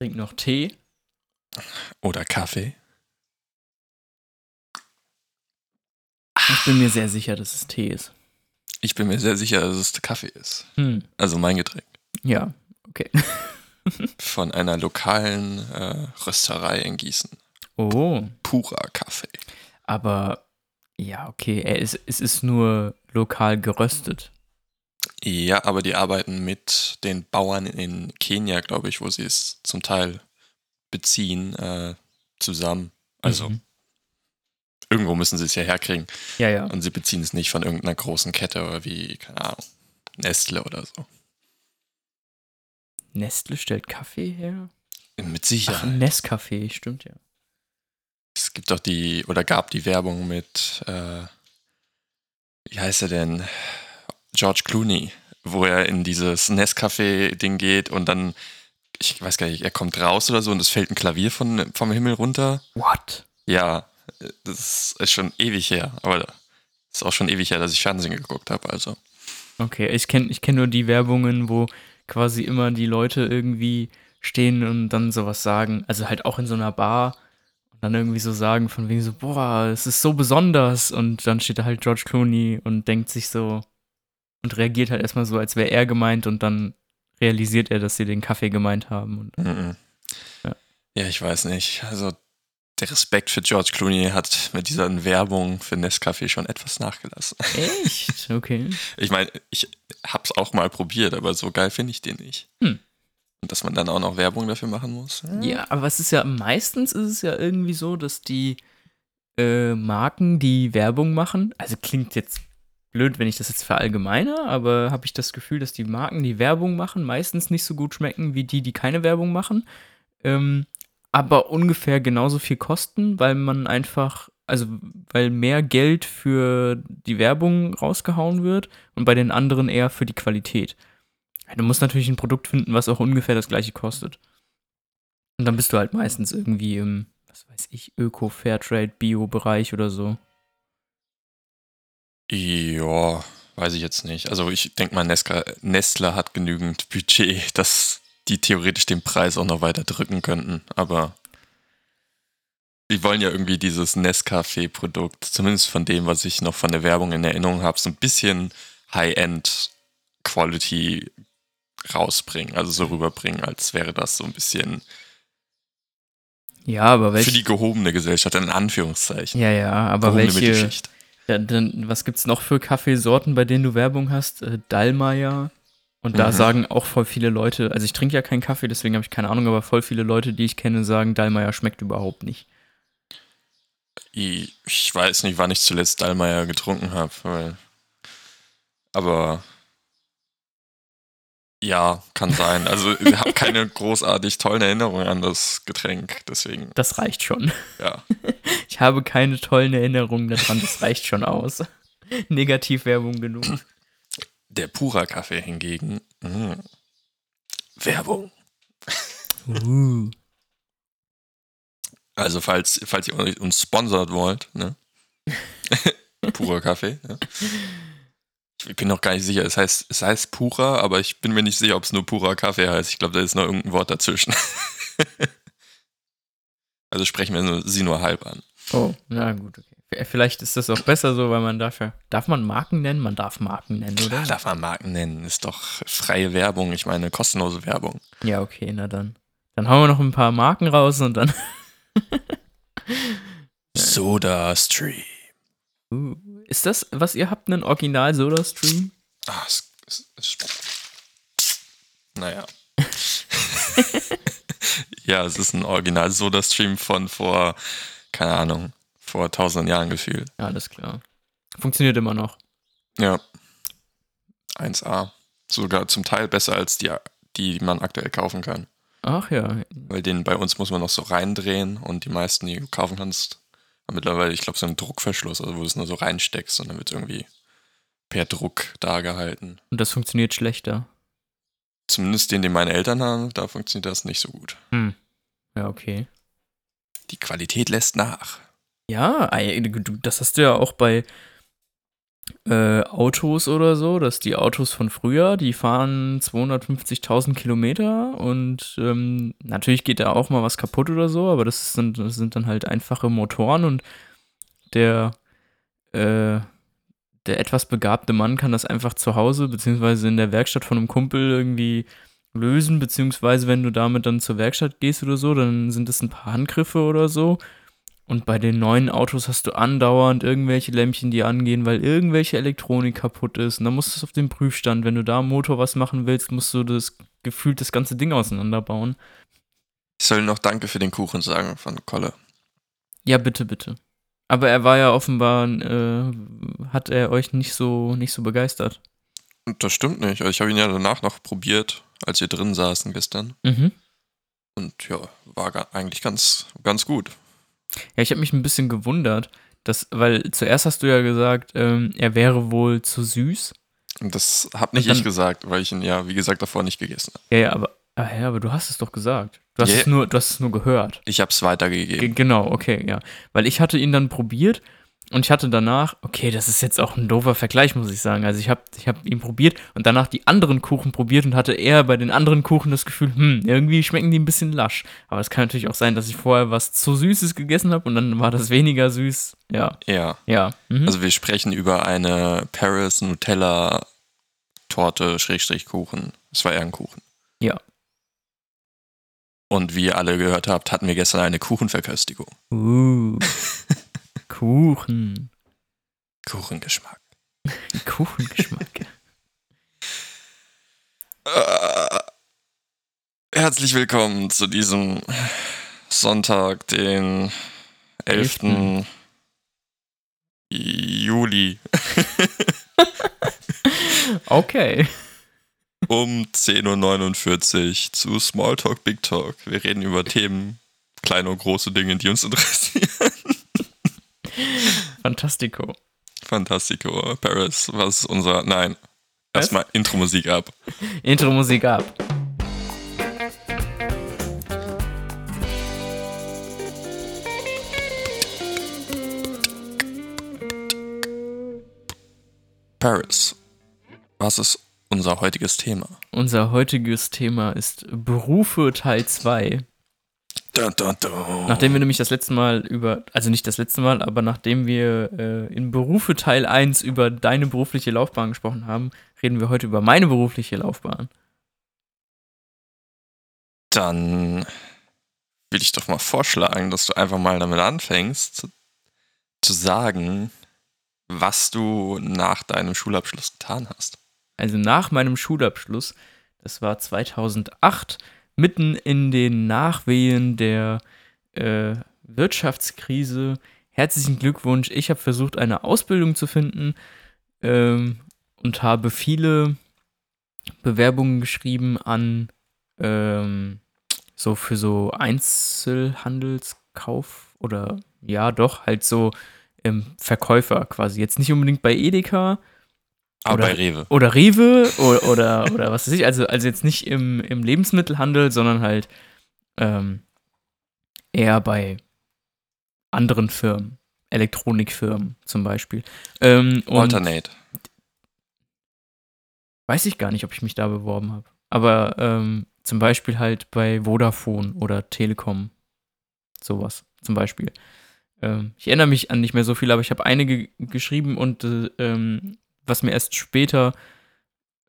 Trink noch Tee. Oder Kaffee. Ich bin mir sehr sicher, dass es Tee ist. Ich bin mir sehr sicher, dass es Kaffee ist. Hm. Also mein Getränk. Ja, okay. Von einer lokalen äh, Rösterei in Gießen. Oh, Purer Kaffee. aber ja, okay. Er ist, es ist nur lokal geröstet. Ja, aber die arbeiten mit den Bauern in Kenia, glaube ich, wo sie es zum Teil beziehen, äh, zusammen. Also Mhm. irgendwo müssen sie es ja herkriegen. Ja, ja. Und sie beziehen es nicht von irgendeiner großen Kette oder wie, keine Ahnung, Nestle oder so. Nestle stellt Kaffee her? Mit Ach, Sicherheit. Nescafé, stimmt ja. Es gibt doch die, oder gab die Werbung mit, äh, wie heißt er denn? George Clooney, wo er in dieses Nescafé-Ding geht und dann, ich weiß gar nicht, er kommt raus oder so und es fällt ein Klavier von, vom Himmel runter. What? Ja, das ist schon ewig her, aber ist auch schon ewig her, dass ich Fernsehen geguckt habe, also. Okay, ich kenne ich kenn nur die Werbungen, wo quasi immer die Leute irgendwie stehen und dann sowas sagen. Also halt auch in so einer Bar und dann irgendwie so sagen von wegen so, boah, es ist so besonders. Und dann steht da halt George Clooney und denkt sich so und reagiert halt erstmal so, als wäre er gemeint und dann realisiert er, dass sie den Kaffee gemeint haben. Und Mhm. Ja. Ja, ich weiß nicht. Also der Respekt für George Clooney hat mit dieser Werbung für Nescafé schon etwas nachgelassen. echt? Okay. Ich meine, ich hab's auch mal probiert, aber so geil finde ich den nicht. Hm. Und dass man dann auch noch Werbung dafür machen muss. Ja, aber es ist ja, meistens ist es ja irgendwie so, dass die äh, Marken, die Werbung machen, also klingt jetzt blöd, wenn ich das jetzt verallgemeine, aber habe ich das Gefühl, dass die Marken, die Werbung machen, meistens nicht so gut schmecken wie die, die keine Werbung machen. Ähm, aber ungefähr genauso viel kosten, weil man einfach, also weil mehr Geld für die Werbung rausgehauen wird und bei den anderen eher für die Qualität. Du musst natürlich ein Produkt finden, was auch ungefähr das gleiche kostet. Und dann bist du halt meistens irgendwie im, was weiß ich, Öko, Fairtrade, Bio-Bereich oder so. Ja, weiß ich jetzt nicht. Also ich denke mal, Nesca, Nestle hat genügend Budget, dass die theoretisch den Preis auch noch weiter drücken könnten. Aber die wollen ja irgendwie dieses Nescafé-Produkt, zumindest von dem, was ich noch von der Werbung in Erinnerung habe, so ein bisschen High-End-Quality rausbringen, also so rüberbringen, als wäre das so ein bisschen Ja, aber für welche. die gehobene Gesellschaft, in Anführungszeichen. Ja, ja, aber Gehobene welche. Ja, dann, was gibt's noch für Kaffeesorten, bei denen du Werbung hast? Äh, Dallmayr. Und da Mhm. sagen auch voll viele Leute, also ich trinke ja keinen Kaffee, deswegen habe ich keine Ahnung, aber voll viele Leute, die ich kenne, sagen, Dallmayr schmeckt überhaupt nicht. Ich, weiß nicht, wann ich zuletzt Dallmayr getrunken habe, weil. Aber. Ja, kann sein. Also, ich habe keine großartig tollen Erinnerungen an das Getränk, deswegen, Das reicht schon. ja. Ich habe keine tollen Erinnerungen daran, das reicht schon aus. Negativwerbung genug. Der Pura Kaffee hingegen. mh. Werbung. Uh. Also, falls, falls ihr uns sponsert wollt, ne? Pura Kaffee, ja. Ich bin noch gar nicht sicher. Es heißt, es heißt Pura, aber ich bin mir nicht sicher, ob es nur Pura Kaffee heißt. Ich glaube, da ist noch irgendein Wort dazwischen. also sprechen wir nur, sie nur halb an. Oh, na gut, okay. Vielleicht ist das auch besser so, weil man darf ja. Darf man Marken nennen? Man darf Marken nennen, oder? Klar, darf man Marken nennen. Ist doch freie Werbung. Ich meine, kostenlose Werbung. Ja, okay, na dann. Dann hauen wir noch ein paar Marken raus und dann. Soda Stream. Uh, ist das, was ihr habt, ein Original Soda Stream? Ah, es, es, es, naja. ja, es ist ein Original Soda Stream von vor, keine Ahnung, vor tausenden Jahren gefühlt. Ja, alles klar. Funktioniert immer noch. Ja. 1A. Sogar zum Teil besser als die, die man aktuell kaufen kann. Ach ja. Weil den bei uns muss man noch so reindrehen und die meisten, die du kaufen kannst, mittlerweile, ich glaube, so einen Druckverschluss, also wo du es nur so reinsteckst und dann wird irgendwie per Druck da gehalten. Und das funktioniert schlechter. Zumindest den, den meine Eltern haben, da funktioniert das nicht so gut. Hm. Ja, okay. Die Qualität lässt nach. Ja, das hast du ja auch bei, äh, Autos oder so, dass die Autos von früher, die fahren 250.000 Kilometer und ähm, natürlich geht da auch mal was kaputt oder so, aber das sind, das sind dann halt einfache Motoren und der, äh, der etwas begabte Mann kann das einfach zu Hause beziehungsweise in der Werkstatt von einem Kumpel irgendwie lösen, beziehungsweise wenn du damit dann zur Werkstatt gehst oder so, dann sind es ein paar Handgriffe oder so und bei den neuen Autos hast du andauernd irgendwelche Lämpchen, die angehen, weil irgendwelche Elektronik kaputt ist. Und dann musst du es auf den Prüfstand. Wenn du da am Motor was machen willst, musst du das gefühlt das ganze Ding auseinanderbauen. Ich soll noch Danke für den Kuchen sagen von Kolle. Ja, bitte, bitte. Aber er war ja offenbar, äh, hat er euch nicht so, nicht so begeistert. Das stimmt nicht. Ich habe ihn ja danach noch probiert, als wir drin saßen gestern. Mhm. Und ja, war eigentlich ganz, ganz gut. Ja, ich habe mich ein bisschen gewundert, dass, weil zuerst hast du ja gesagt, ähm, er wäre wohl zu süß. Und das habe nicht dann, ich gesagt, weil ich ihn ja, wie gesagt, davor nicht gegessen habe. Ja, ja, aber, ah, ja, aber du hast es doch gesagt. Du hast, yeah. es, nur, du hast es nur gehört. Ich habe es weitergegeben. G genau, okay, ja. Weil ich hatte ihn dann probiert und ich hatte danach, okay, das ist jetzt auch ein doofer Vergleich, muss ich sagen. Also ich habe ich hab ihn probiert und danach die anderen Kuchen probiert und hatte eher bei den anderen Kuchen das Gefühl, hm, irgendwie schmecken die ein bisschen lasch. Aber es kann natürlich auch sein, dass ich vorher was zu Süßes gegessen habe und dann war das weniger süß. Ja. Ja. Ja. Mhm. Also wir sprechen über eine Paris Nutella Torte Schrägstrich Kuchen. Es war eher ein Kuchen. Ja. Und wie ihr alle gehört habt, hatten wir gestern eine Kuchenverköstigung. Uh. Kuchen. Kuchengeschmack. Kuchengeschmack. äh, herzlich willkommen zu diesem Sonntag, den 11. 11. Juli. okay. Um 10.49 Uhr zu Smalltalk Big Talk. Wir reden über Themen, kleine und große Dinge, die uns interessieren. Fantastico. Fantastico. Paris, was ist unser. Nein. Erstmal Intro-Musik ab. Intro-Musik ab. Paris. Was ist unser heutiges Thema? Unser heutiges Thema ist Berufe Teil 2. Dun, dun, dun. Nachdem wir nämlich das letzte Mal über, also nicht das letzte Mal, aber nachdem wir äh, in Berufe Teil 1 über deine berufliche Laufbahn gesprochen haben, reden wir heute über meine berufliche Laufbahn. Dann will ich doch mal vorschlagen, dass du einfach mal damit anfängst, zu, zu sagen, was du nach deinem Schulabschluss getan hast. Also nach meinem Schulabschluss, das war 2008, mitten in den Nachwehen der äh, Wirtschaftskrise. Herzlichen Glückwunsch. Ich habe versucht, eine Ausbildung zu finden ähm, und habe viele Bewerbungen geschrieben an ähm, so für so Einzelhandelskauf oder ja, doch, halt so ähm, Verkäufer quasi. Jetzt nicht unbedingt bei Edeka, aber oder, bei Rewe. Oder Rewe oder, oder, oder was weiß ich. Also, also jetzt nicht im, im Lebensmittelhandel, sondern halt ähm, eher bei anderen Firmen. Elektronikfirmen zum Beispiel. Ähm, Alternate. Weiß ich gar nicht, ob ich mich da beworben habe. Aber ähm, zum Beispiel halt bei Vodafone oder Telekom. Sowas zum Beispiel. Ähm, ich erinnere mich an nicht mehr so viel, aber ich habe einige geschrieben und äh, ähm, was mir erst später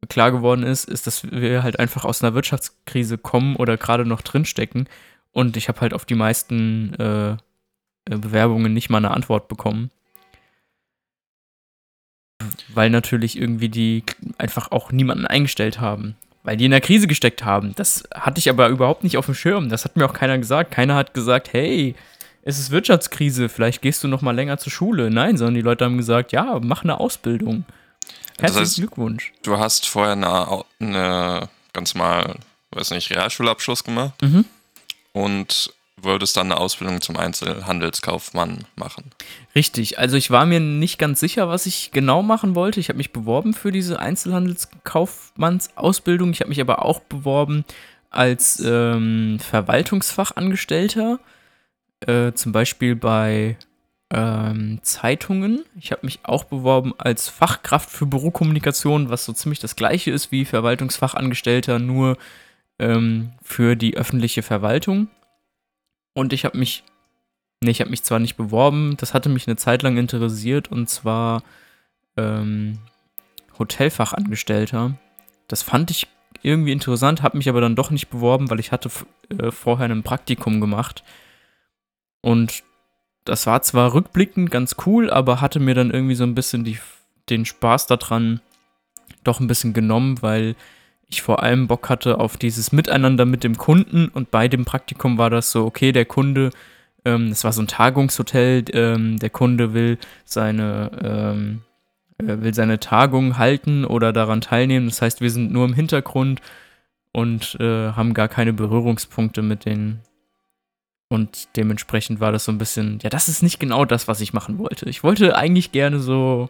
klar geworden ist, ist, dass wir halt einfach aus einer Wirtschaftskrise kommen oder gerade noch drinstecken. Und ich habe halt auf die meisten äh, Bewerbungen nicht mal eine Antwort bekommen. Weil natürlich irgendwie die einfach auch niemanden eingestellt haben. Weil die in der Krise gesteckt haben. Das hatte ich aber überhaupt nicht auf dem Schirm. Das hat mir auch keiner gesagt. Keiner hat gesagt, hey, es ist Wirtschaftskrise, vielleicht gehst du noch mal länger zur Schule. Nein, sondern die Leute haben gesagt, ja, mach eine Ausbildung. Herzlichen das heißt, Glückwunsch. Du hast vorher eine, eine ganz mal, weiß nicht, Realschulabschluss gemacht mhm. und würdest dann eine Ausbildung zum Einzelhandelskaufmann machen. Richtig, also ich war mir nicht ganz sicher, was ich genau machen wollte. Ich habe mich beworben für diese Einzelhandelskaufmannsausbildung. Ich habe mich aber auch beworben als ähm, Verwaltungsfachangestellter, äh, zum Beispiel bei ähm, Zeitungen. Ich habe mich auch beworben als Fachkraft für Bürokommunikation, was so ziemlich das gleiche ist wie Verwaltungsfachangestellter, nur ähm, für die öffentliche Verwaltung. Und ich habe mich, nee, ich habe mich zwar nicht beworben, das hatte mich eine Zeit lang interessiert und zwar ähm, Hotelfachangestellter. Das fand ich irgendwie interessant, habe mich aber dann doch nicht beworben, weil ich hatte äh, vorher ein Praktikum gemacht. Und das war zwar rückblickend ganz cool, aber hatte mir dann irgendwie so ein bisschen die, den Spaß daran doch ein bisschen genommen, weil ich vor allem Bock hatte auf dieses Miteinander mit dem Kunden und bei dem Praktikum war das so, okay, der Kunde, ähm, das war so ein Tagungshotel, ähm, der Kunde will seine, ähm, äh, will seine Tagung halten oder daran teilnehmen. Das heißt, wir sind nur im Hintergrund und äh, haben gar keine Berührungspunkte mit den und dementsprechend war das so ein bisschen, ja, das ist nicht genau das, was ich machen wollte. Ich wollte eigentlich gerne so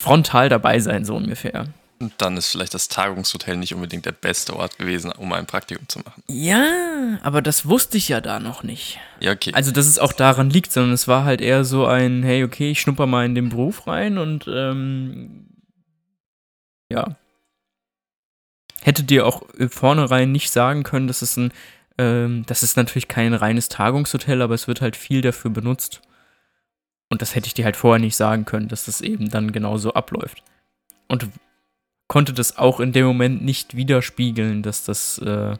frontal dabei sein, so ungefähr. Und dann ist vielleicht das Tagungshotel nicht unbedingt der beste Ort gewesen, um ein Praktikum zu machen. Ja, aber das wusste ich ja da noch nicht. Ja, okay. Also, dass es auch daran liegt, sondern es war halt eher so ein, hey, okay, ich schnupper mal in den Beruf rein und ähm, ja. Hätte dir auch vornherein nicht sagen können, dass es ein ähm, das ist natürlich kein reines Tagungshotel, aber es wird halt viel dafür benutzt. Und das hätte ich dir halt vorher nicht sagen können, dass das eben dann genauso abläuft. Und konnte das auch in dem Moment nicht widerspiegeln, dass das äh,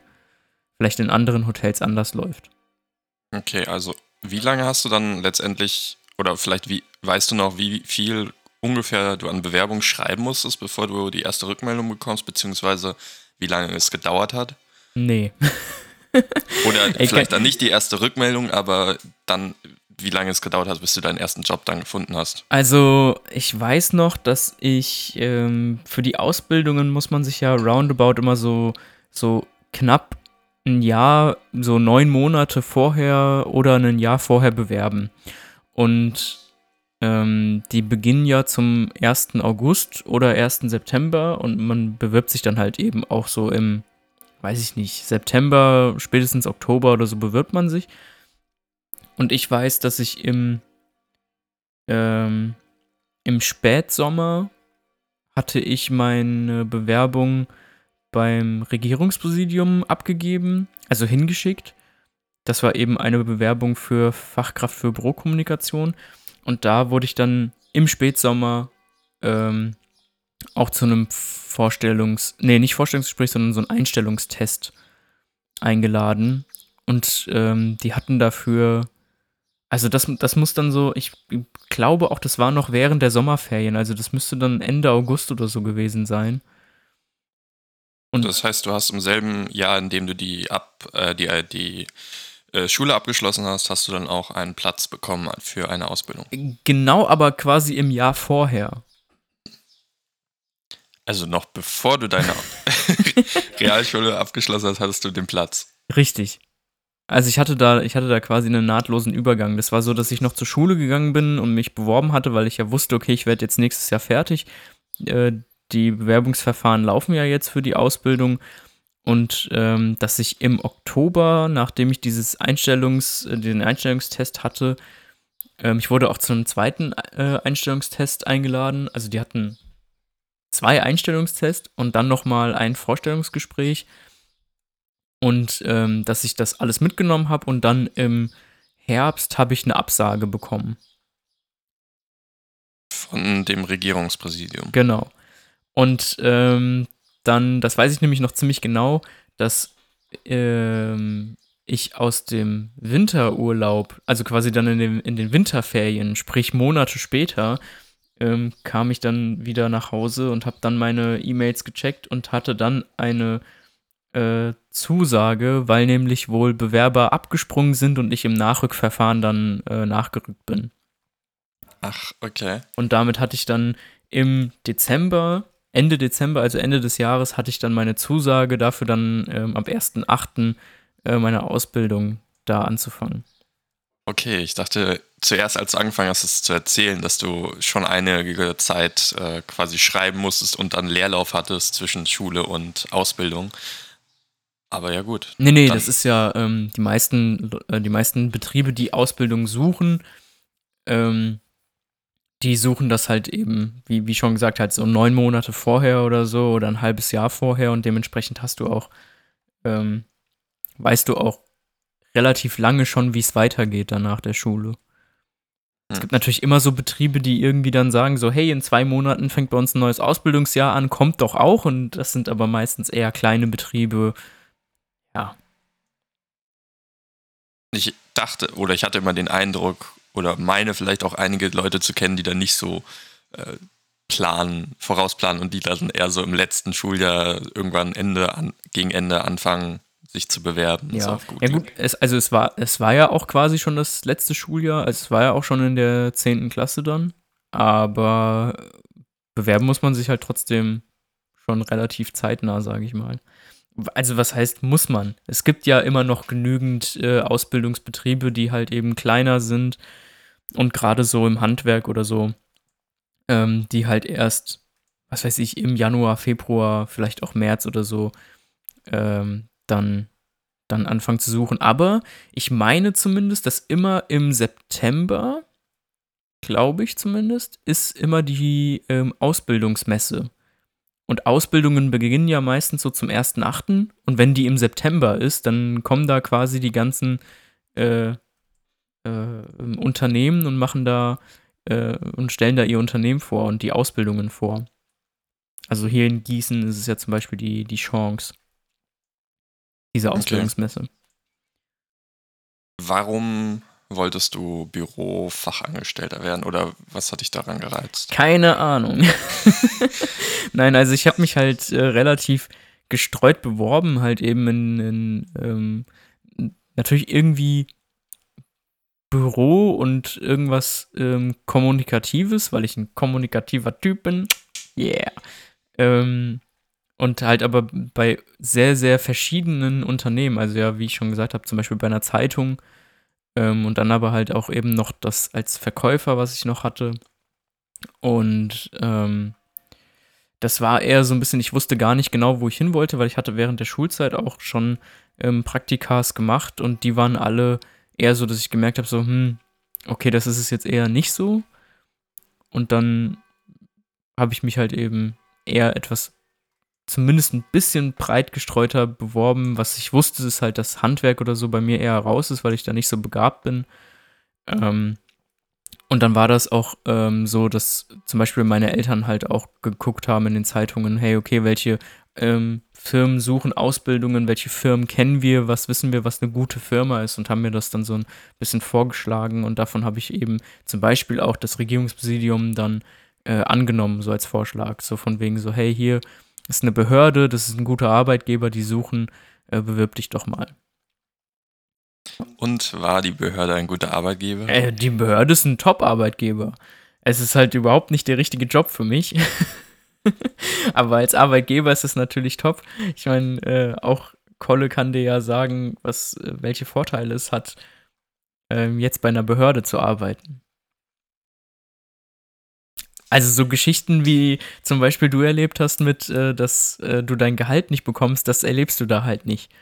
vielleicht in anderen Hotels anders läuft. Okay, also wie lange hast du dann letztendlich, oder vielleicht wie, weißt du noch, wie viel ungefähr du an Bewerbung schreiben musstest, bevor du die erste Rückmeldung bekommst, beziehungsweise wie lange es gedauert hat? Nee. Oder Ey, vielleicht dann nicht die erste Rückmeldung, aber dann, wie lange es gedauert hat, bis du deinen ersten Job dann gefunden hast. Also, ich weiß noch, dass ich ähm, für die Ausbildungen muss man sich ja roundabout immer so, so knapp ein Jahr, so neun Monate vorher oder ein Jahr vorher bewerben. Und ähm, die beginnen ja zum 1. August oder 1. September und man bewirbt sich dann halt eben auch so im weiß ich nicht, September, spätestens Oktober oder so bewirbt man sich. Und ich weiß, dass ich im, ähm, im Spätsommer hatte ich meine Bewerbung beim Regierungspräsidium abgegeben, also hingeschickt. Das war eben eine Bewerbung für Fachkraft für Bürokommunikation. Und da wurde ich dann im Spätsommer ähm, auch zu einem Vorstellungs-, nee, nicht Vorstellungsgespräch, sondern so ein Einstellungstest eingeladen. Und ähm, die hatten dafür, also das, das muss dann so, ich glaube auch, das war noch während der Sommerferien, also das müsste dann Ende August oder so gewesen sein. Und das heißt, du hast im selben Jahr, in dem du die, ab, äh, die, äh, die äh, Schule abgeschlossen hast, hast du dann auch einen Platz bekommen für eine Ausbildung. Genau, aber quasi im Jahr vorher. Also noch bevor du deine Realschule abgeschlossen hast, hattest du den Platz. Richtig. Also ich hatte da, ich hatte da quasi einen nahtlosen Übergang. Das war so, dass ich noch zur Schule gegangen bin und mich beworben hatte, weil ich ja wusste, okay, ich werde jetzt nächstes Jahr fertig. Äh, die Bewerbungsverfahren laufen ja jetzt für die Ausbildung. Und ähm, dass ich im Oktober, nachdem ich dieses Einstellungs, äh, den Einstellungstest hatte, ähm, ich wurde auch zu einem zweiten äh, Einstellungstest eingeladen. Also die hatten zwei Einstellungstests und dann nochmal ein Vorstellungsgespräch. Und ähm, dass ich das alles mitgenommen habe und dann im Herbst habe ich eine Absage bekommen. Von dem Regierungspräsidium. Genau. Und ähm, dann, das weiß ich nämlich noch ziemlich genau, dass ähm, ich aus dem Winterurlaub, also quasi dann in den, in den Winterferien, sprich Monate später, ähm, kam ich dann wieder nach Hause und habe dann meine E-Mails gecheckt und hatte dann eine äh, Zusage, weil nämlich wohl Bewerber abgesprungen sind und ich im Nachrückverfahren dann äh, nachgerückt bin. Ach, okay. Und damit hatte ich dann im Dezember, Ende Dezember, also Ende des Jahres, hatte ich dann meine Zusage dafür dann ähm, am 1.8. Äh, meine Ausbildung da anzufangen. Okay, ich dachte zuerst, als du angefangen hast, es zu erzählen, dass du schon einige Zeit äh, quasi schreiben musstest und dann Leerlauf hattest zwischen Schule und Ausbildung. Aber ja gut. Nee, nee, das ist ja ähm, die meisten, äh, die meisten Betriebe, die Ausbildung suchen, ähm, die suchen das halt eben, wie, wie schon gesagt, halt so neun Monate vorher oder so oder ein halbes Jahr vorher und dementsprechend hast du auch, ähm, weißt du auch relativ lange schon, wie es weitergeht dann nach der Schule. Es gibt natürlich immer so Betriebe, die irgendwie dann sagen so, hey, in zwei Monaten fängt bei uns ein neues Ausbildungsjahr an, kommt doch auch. Und das sind aber meistens eher kleine Betriebe. Ja. Ich dachte, oder ich hatte immer den Eindruck, oder meine vielleicht auch einige Leute zu kennen, die da nicht so äh, planen, vorausplanen und die dann eher so im letzten Schuljahr irgendwann Ende an, gegen Ende anfangen, sich zu bewerben. Ja, gut, ja gut es, also es war, es war ja auch quasi schon das letzte Schuljahr, also es war ja auch schon in der 10. Klasse dann, aber bewerben muss man sich halt trotzdem schon relativ zeitnah, sage ich mal. Also was heißt muss man? Es gibt ja immer noch genügend äh, Ausbildungsbetriebe, die halt eben kleiner sind und gerade so im Handwerk oder so, ähm, die halt erst, was weiß ich, im Januar, Februar, vielleicht auch März oder so ähm, dann, dann anfangen zu suchen. Aber ich meine zumindest, dass immer im September, glaube ich zumindest, ist immer die ähm, Ausbildungsmesse. Und Ausbildungen beginnen ja meistens so zum 1.8. Und wenn die im September ist, dann kommen da quasi die ganzen äh, äh, Unternehmen und machen da äh, und stellen da ihr Unternehmen vor und die Ausbildungen vor. Also hier in Gießen ist es ja zum Beispiel die, die Chance. Diese Ausbildungsmesse. Okay. Warum wolltest du Bürofachangestellter werden oder was hat dich daran gereizt? Keine Ahnung. Nein, also ich habe mich halt äh, relativ gestreut beworben, halt eben in, in ähm, natürlich irgendwie Büro und irgendwas ähm, Kommunikatives, weil ich ein kommunikativer Typ bin. Yeah. Ähm, und halt aber bei sehr, sehr verschiedenen Unternehmen. Also ja, wie ich schon gesagt habe, zum Beispiel bei einer Zeitung ähm, und dann aber halt auch eben noch das als Verkäufer, was ich noch hatte. Und ähm, das war eher so ein bisschen, ich wusste gar nicht genau, wo ich hin wollte, weil ich hatte während der Schulzeit auch schon ähm, Praktikas gemacht und die waren alle eher so, dass ich gemerkt habe, so, hm, okay, das ist es jetzt eher nicht so. Und dann habe ich mich halt eben eher etwas zumindest ein bisschen breit gestreuter beworben. Was ich wusste, ist halt, dass Handwerk oder so bei mir eher raus ist, weil ich da nicht so begabt bin. Ähm, und dann war das auch ähm, so, dass zum Beispiel meine Eltern halt auch geguckt haben in den Zeitungen, hey, okay, welche ähm, Firmen suchen Ausbildungen, welche Firmen kennen wir, was wissen wir, was eine gute Firma ist und haben mir das dann so ein bisschen vorgeschlagen und davon habe ich eben zum Beispiel auch das Regierungspräsidium dann äh, angenommen, so als Vorschlag, so von wegen so, hey, hier, ist eine Behörde, das ist ein guter Arbeitgeber, die suchen, äh, bewirb dich doch mal. Und war die Behörde ein guter Arbeitgeber? Äh, die Behörde ist ein Top-Arbeitgeber. Es ist halt überhaupt nicht der richtige Job für mich. Aber als Arbeitgeber ist es natürlich top. Ich meine, äh, auch Kolle kann dir ja sagen, was, äh, welche Vorteile es hat, ähm, jetzt bei einer Behörde zu arbeiten. Also so Geschichten wie zum Beispiel du erlebt hast mit, äh, dass äh, du dein Gehalt nicht bekommst, das erlebst du da halt nicht.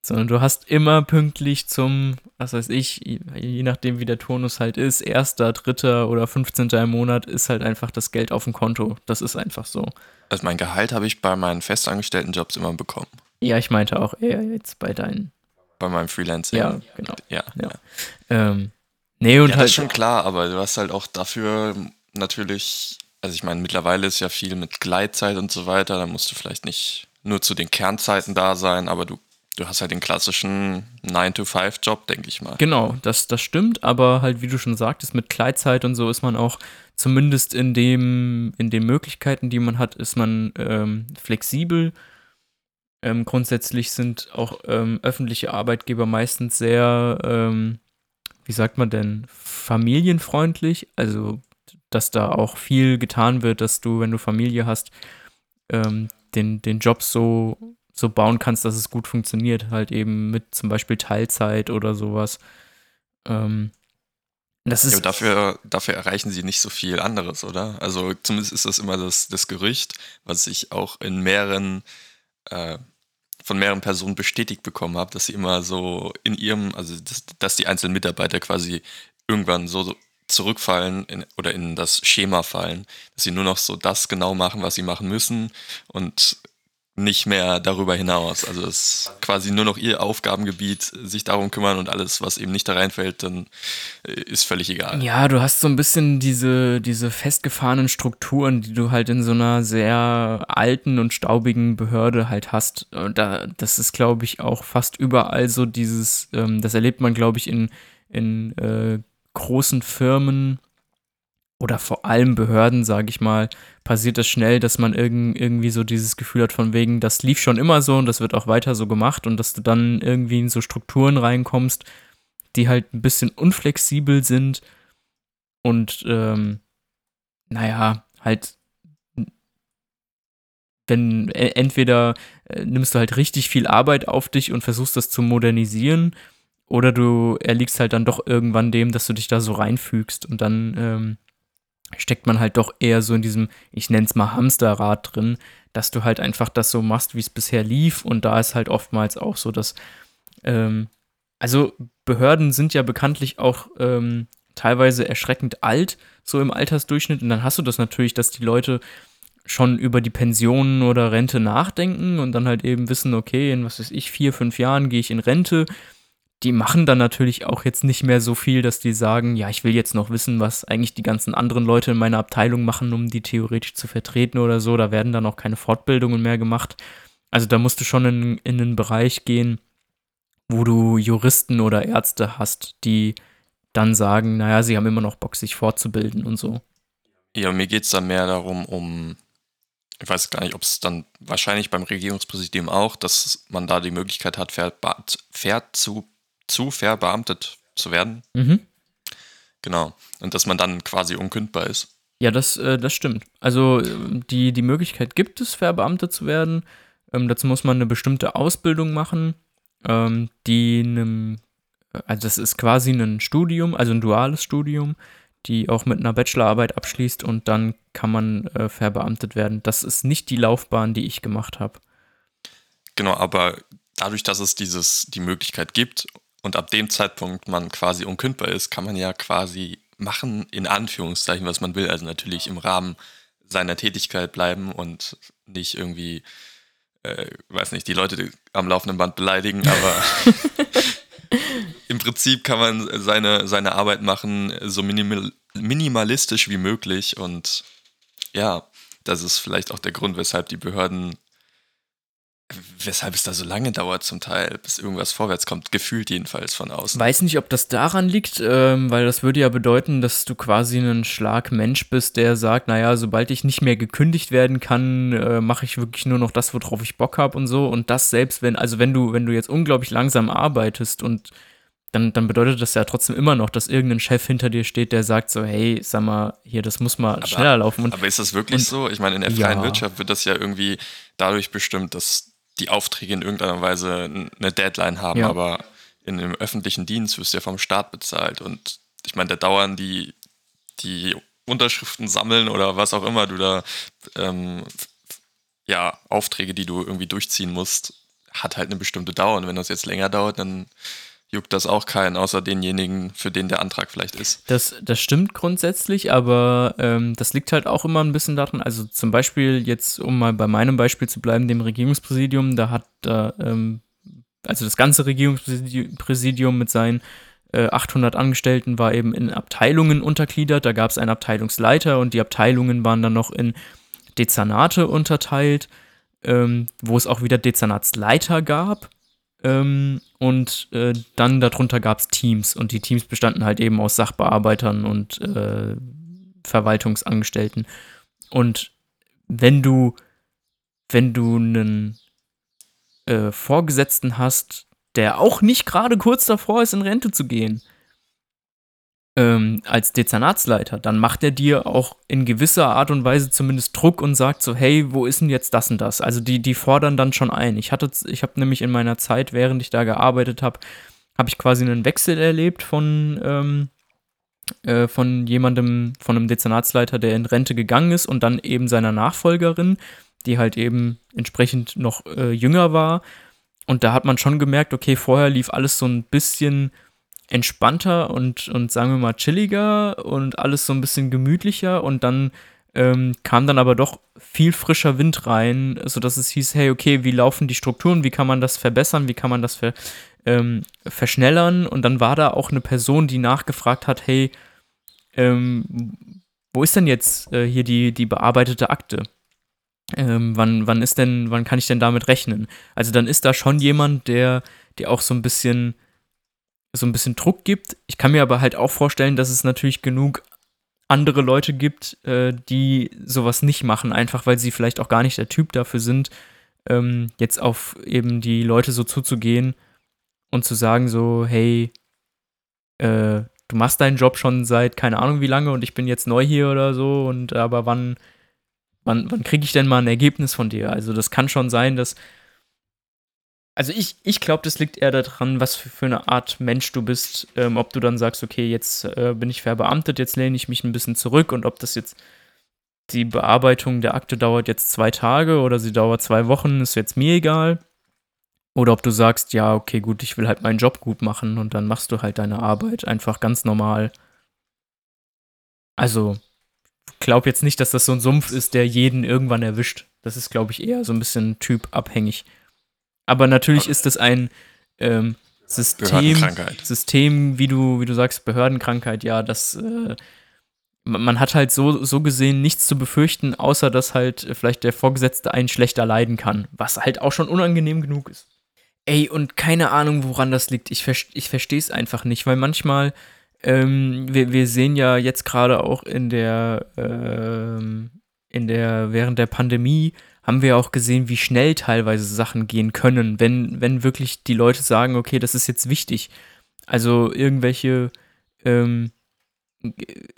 Sondern du hast immer pünktlich zum, was weiß ich, je nachdem wie der Turnus halt ist, erster, dritter oder 15. im Monat ist halt einfach das Geld auf dem Konto. Das ist einfach so. Also mein Gehalt habe ich bei meinen festangestellten Jobs immer bekommen. Ja, ich meinte auch eher jetzt bei deinen. Bei meinem Freelancing. Ja, genau. Ja. ja. Ähm, nee, und ja, halt. Das ist schon klar, aber du hast halt auch dafür natürlich, also ich meine, mittlerweile ist ja viel mit Gleitzeit und so weiter, da musst du vielleicht nicht nur zu den Kernzeiten da sein, aber du, du hast halt den klassischen 9-to-5-Job, denke ich mal. Genau, das, das stimmt, aber halt, wie du schon sagtest, mit Gleitzeit und so ist man auch zumindest in dem, in den Möglichkeiten, die man hat, ist man ähm, flexibel. Ähm, grundsätzlich sind auch ähm, öffentliche Arbeitgeber meistens sehr, ähm, wie sagt man denn, familienfreundlich. Also dass da auch viel getan wird, dass du, wenn du Familie hast, ähm, den, den Job so, so bauen kannst, dass es gut funktioniert. Halt eben mit zum Beispiel Teilzeit oder sowas. Ähm, das ist ja, dafür, dafür erreichen sie nicht so viel anderes, oder? Also zumindest ist das immer das, das Gerücht, was ich auch in mehreren, äh, von mehreren Personen bestätigt bekommen habe, dass sie immer so in ihrem, also das, dass die einzelnen Mitarbeiter quasi irgendwann so zurückfallen in, oder in das Schema fallen, dass sie nur noch so das genau machen, was sie machen müssen und nicht mehr darüber hinaus. Also es ist quasi nur noch ihr Aufgabengebiet, sich darum kümmern und alles, was eben nicht da reinfällt, dann äh, ist völlig egal. Ja, du hast so ein bisschen diese, diese festgefahrenen Strukturen, die du halt in so einer sehr alten und staubigen Behörde halt hast. Und da, das ist, glaube ich, auch fast überall so dieses, ähm, das erlebt man, glaube ich, in, in äh, großen Firmen oder vor allem Behörden, sage ich mal, passiert es schnell, dass man irg irgendwie so dieses Gefühl hat von wegen, das lief schon immer so und das wird auch weiter so gemacht und dass du dann irgendwie in so Strukturen reinkommst, die halt ein bisschen unflexibel sind und ähm, naja, halt wenn äh, entweder äh, nimmst du halt richtig viel Arbeit auf dich und versuchst das zu modernisieren oder du erliegst halt dann doch irgendwann dem, dass du dich da so reinfügst und dann ähm, steckt man halt doch eher so in diesem, ich nenne es mal Hamsterrad drin, dass du halt einfach das so machst, wie es bisher lief. Und da ist halt oftmals auch so, dass, ähm, also Behörden sind ja bekanntlich auch ähm, teilweise erschreckend alt, so im Altersdurchschnitt. Und dann hast du das natürlich, dass die Leute schon über die Pensionen oder Rente nachdenken und dann halt eben wissen, okay, in was weiß ich, vier, fünf Jahren gehe ich in Rente die machen dann natürlich auch jetzt nicht mehr so viel, dass die sagen, ja, ich will jetzt noch wissen, was eigentlich die ganzen anderen Leute in meiner Abteilung machen, um die theoretisch zu vertreten oder so. Da werden dann auch keine Fortbildungen mehr gemacht. Also da musst du schon in, in einen Bereich gehen, wo du Juristen oder Ärzte hast, die dann sagen, naja, sie haben immer noch Bock, sich fortzubilden und so. Ja, mir geht es dann mehr darum, um, ich weiß gar nicht, ob es dann wahrscheinlich beim Regierungspräsidium auch, dass man da die Möglichkeit hat, fair, fair zu zu verbeamtet zu werden. Mhm. Genau. Und dass man dann quasi unkündbar ist. Ja, das, äh, das stimmt. Also die, die Möglichkeit gibt es, verbeamtet zu werden. Ähm, dazu muss man eine bestimmte Ausbildung machen, ähm, die einem, also das ist quasi ein Studium, also ein duales Studium, die auch mit einer Bachelorarbeit abschließt und dann kann man äh, verbeamtet werden. Das ist nicht die Laufbahn, die ich gemacht habe. Genau, aber dadurch, dass es dieses, die Möglichkeit gibt und ab dem Zeitpunkt man quasi unkündbar ist, kann man ja quasi machen, in Anführungszeichen, was man will. Also natürlich im Rahmen seiner Tätigkeit bleiben und nicht irgendwie, äh, weiß nicht, die Leute am laufenden Band beleidigen, aber im Prinzip kann man seine, seine Arbeit machen, so minimal, minimalistisch wie möglich. Und ja, das ist vielleicht auch der Grund, weshalb die Behörden weshalb es da so lange dauert zum Teil, bis irgendwas vorwärts kommt, gefühlt jedenfalls von außen. Weiß nicht, ob das daran liegt, ähm, weil das würde ja bedeuten, dass du quasi ein Schlagmensch bist, der sagt, naja, sobald ich nicht mehr gekündigt werden kann, äh, mache ich wirklich nur noch das, worauf ich Bock habe und so. Und das selbst, wenn, also wenn du, wenn du jetzt unglaublich langsam arbeitest und dann, dann bedeutet das ja trotzdem immer noch, dass irgendein Chef hinter dir steht, der sagt so, hey, sag mal, hier, das muss mal aber, schneller laufen. Und, aber ist das wirklich und, so? Ich meine, in der freien ja. Wirtschaft wird das ja irgendwie dadurch bestimmt, dass die Aufträge in irgendeiner Weise eine Deadline haben, ja. aber in einem öffentlichen Dienst wirst du ja vom Staat bezahlt und ich meine, da dauern die, die Unterschriften sammeln oder was auch immer du da, ähm, ja, Aufträge, die du irgendwie durchziehen musst, hat halt eine bestimmte Dauer und wenn das jetzt länger dauert, dann juckt das auch keinen, außer denjenigen, für den der Antrag vielleicht ist. Das, das stimmt grundsätzlich, aber ähm, das liegt halt auch immer ein bisschen daran, also zum Beispiel jetzt, um mal bei meinem Beispiel zu bleiben, dem Regierungspräsidium, da hat äh, ähm, also das ganze Regierungspräsidium mit seinen äh, 800 Angestellten war eben in Abteilungen untergliedert, da gab es einen Abteilungsleiter und die Abteilungen waren dann noch in Dezernate unterteilt, ähm, wo es auch wieder Dezernatsleiter gab ähm, und äh, dann darunter gab es Teams und die Teams bestanden halt eben aus Sachbearbeitern und äh, Verwaltungsangestellten. Und wenn du, wenn du einen äh, Vorgesetzten hast, der auch nicht gerade kurz davor ist, in Rente zu gehen, ähm, als Dezernatsleiter, dann macht er dir auch in gewisser Art und Weise zumindest Druck und sagt so, hey, wo ist denn jetzt das und das? Also die, die fordern dann schon ein. Ich hatte, ich habe nämlich in meiner Zeit, während ich da gearbeitet habe, habe ich quasi einen Wechsel erlebt von, ähm, äh, von jemandem, von einem Dezernatsleiter, der in Rente gegangen ist und dann eben seiner Nachfolgerin, die halt eben entsprechend noch äh, jünger war. Und da hat man schon gemerkt, okay, vorher lief alles so ein bisschen entspannter und, und sagen wir mal chilliger und alles so ein bisschen gemütlicher und dann ähm, kam dann aber doch viel frischer Wind rein, sodass es hieß, hey, okay, wie laufen die Strukturen, wie kann man das verbessern, wie kann man das ver, ähm, verschnellern und dann war da auch eine Person, die nachgefragt hat, hey, ähm, wo ist denn jetzt äh, hier die, die bearbeitete Akte? Ähm, wann, wann ist denn, wann kann ich denn damit rechnen? Also dann ist da schon jemand, der, der auch so ein bisschen so ein bisschen Druck gibt. Ich kann mir aber halt auch vorstellen, dass es natürlich genug andere Leute gibt, äh, die sowas nicht machen, einfach weil sie vielleicht auch gar nicht der Typ dafür sind, ähm, jetzt auf eben die Leute so zuzugehen und zu sagen so, hey, äh, du machst deinen Job schon seit keine Ahnung wie lange und ich bin jetzt neu hier oder so und aber wann, wann, wann kriege ich denn mal ein Ergebnis von dir? Also das kann schon sein, dass also ich, ich glaube, das liegt eher daran, was für, für, eine Art Mensch du bist. Ähm, ob du dann sagst, okay, jetzt äh, bin ich verbeamtet, jetzt lehne ich mich ein bisschen zurück und ob das jetzt die Bearbeitung der Akte dauert jetzt zwei Tage oder sie dauert zwei Wochen, ist jetzt mir egal. Oder ob du sagst, ja, okay, gut, ich will halt meinen Job gut machen und dann machst du halt deine Arbeit einfach ganz normal. Also, glaub jetzt nicht, dass das so ein Sumpf ist, der jeden irgendwann erwischt. Das ist, glaube ich, eher so ein bisschen typabhängig. Aber natürlich ist es ein ähm, System, System, wie du, wie du sagst, Behördenkrankheit, ja, das äh, man hat halt so, so gesehen nichts zu befürchten, außer dass halt vielleicht der Vorgesetzte einen schlechter leiden kann, was halt auch schon unangenehm genug ist. Ey, und keine Ahnung, woran das liegt. Ich, ver ich verstehe es einfach nicht, weil manchmal, ähm, wir, wir sehen ja jetzt gerade auch in der, ähm, in der, während der Pandemie, haben wir auch gesehen, wie schnell teilweise Sachen gehen können, wenn, wenn wirklich die Leute sagen, okay, das ist jetzt wichtig. Also irgendwelche ähm,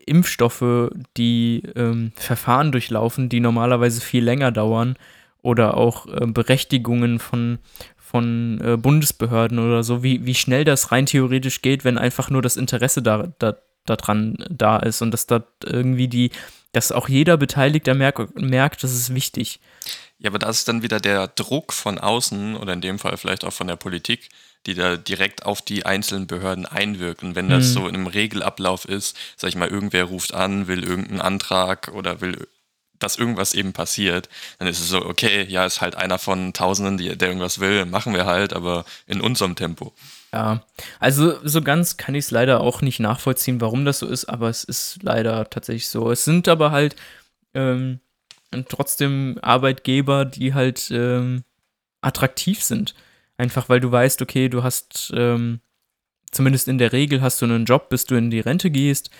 Impfstoffe, die ähm, Verfahren durchlaufen, die normalerweise viel länger dauern oder auch äh, Berechtigungen von, von äh, Bundesbehörden oder so, wie, wie schnell das rein theoretisch geht, wenn einfach nur das Interesse da, da, daran da ist und dass da irgendwie die, dass auch jeder Beteiligte merkt, merkt, das ist wichtig. Ja, aber da ist dann wieder der Druck von außen oder in dem Fall vielleicht auch von der Politik, die da direkt auf die einzelnen Behörden einwirken. Wenn das mhm. so in einem Regelablauf ist, sag ich mal, irgendwer ruft an, will irgendeinen Antrag oder will, dass irgendwas eben passiert, dann ist es so, okay, ja, ist halt einer von Tausenden, die, der irgendwas will, machen wir halt, aber in unserem Tempo. Ja, also so ganz kann ich es leider auch nicht nachvollziehen, warum das so ist, aber es ist leider tatsächlich so. Es sind aber halt ähm, trotzdem Arbeitgeber, die halt ähm, attraktiv sind. Einfach weil du weißt, okay, du hast ähm, zumindest in der Regel hast du einen Job, bis du in die Rente gehst.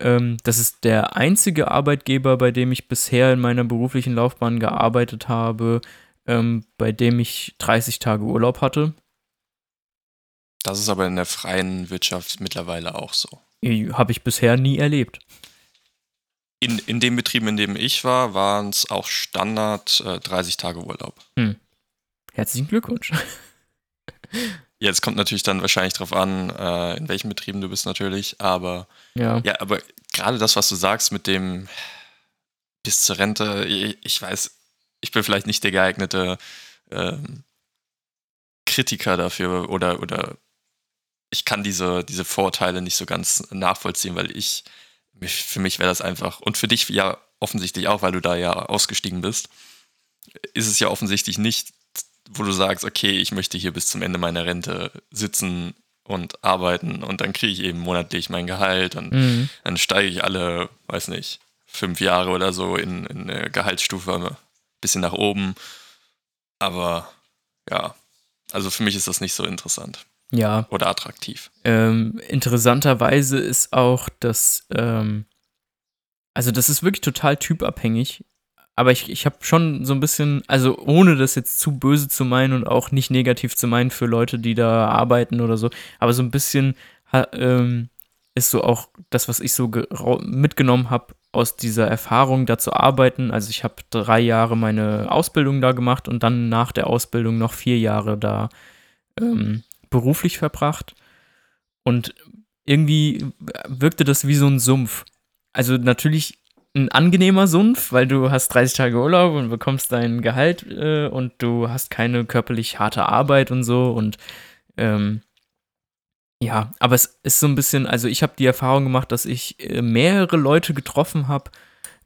Ähm, das ist der einzige Arbeitgeber, bei dem ich bisher in meiner beruflichen Laufbahn gearbeitet habe, ähm, bei dem ich 30 Tage Urlaub hatte. Das ist aber in der freien Wirtschaft mittlerweile auch so. Habe ich bisher nie erlebt. In, in den Betrieben, in denen ich war, waren es auch Standard äh, 30 Tage Urlaub. Hm. Herzlichen Glückwunsch. Jetzt kommt natürlich dann wahrscheinlich darauf an, äh, in welchen Betrieben du bist natürlich, aber ja, ja aber gerade das, was du sagst mit dem bis zur Rente, ich, ich weiß, ich bin vielleicht nicht der geeignete ähm, Kritiker dafür oder, oder ich kann diese, diese Vorteile nicht so ganz nachvollziehen, weil ich für mich wäre das einfach, und für dich ja offensichtlich auch, weil du da ja ausgestiegen bist, ist es ja offensichtlich nicht, wo du sagst, okay, ich möchte hier bis zum Ende meiner Rente sitzen und arbeiten und dann kriege ich eben monatlich mein Gehalt und mhm. dann steige ich alle, weiß nicht, fünf Jahre oder so in, in eine Gehaltsstufe ein bisschen nach oben. Aber ja, also für mich ist das nicht so interessant. Ja. Oder attraktiv. Ähm, interessanterweise ist auch, dass, ähm, also das ist wirklich total typabhängig. Aber ich, ich habe schon so ein bisschen, also ohne das jetzt zu böse zu meinen und auch nicht negativ zu meinen für Leute, die da arbeiten oder so, aber so ein bisschen ähm, ist so auch das, was ich so mitgenommen habe aus dieser Erfahrung, da zu arbeiten. Also ich habe drei Jahre meine Ausbildung da gemacht und dann nach der Ausbildung noch vier Jahre da ähm, beruflich verbracht und irgendwie wirkte das wie so ein Sumpf. Also natürlich ein angenehmer Sumpf, weil du hast 30 Tage Urlaub und bekommst dein Gehalt äh, und du hast keine körperlich harte Arbeit und so und ähm, Ja, aber es ist so ein bisschen, also ich habe die Erfahrung gemacht, dass ich äh, mehrere Leute getroffen habe,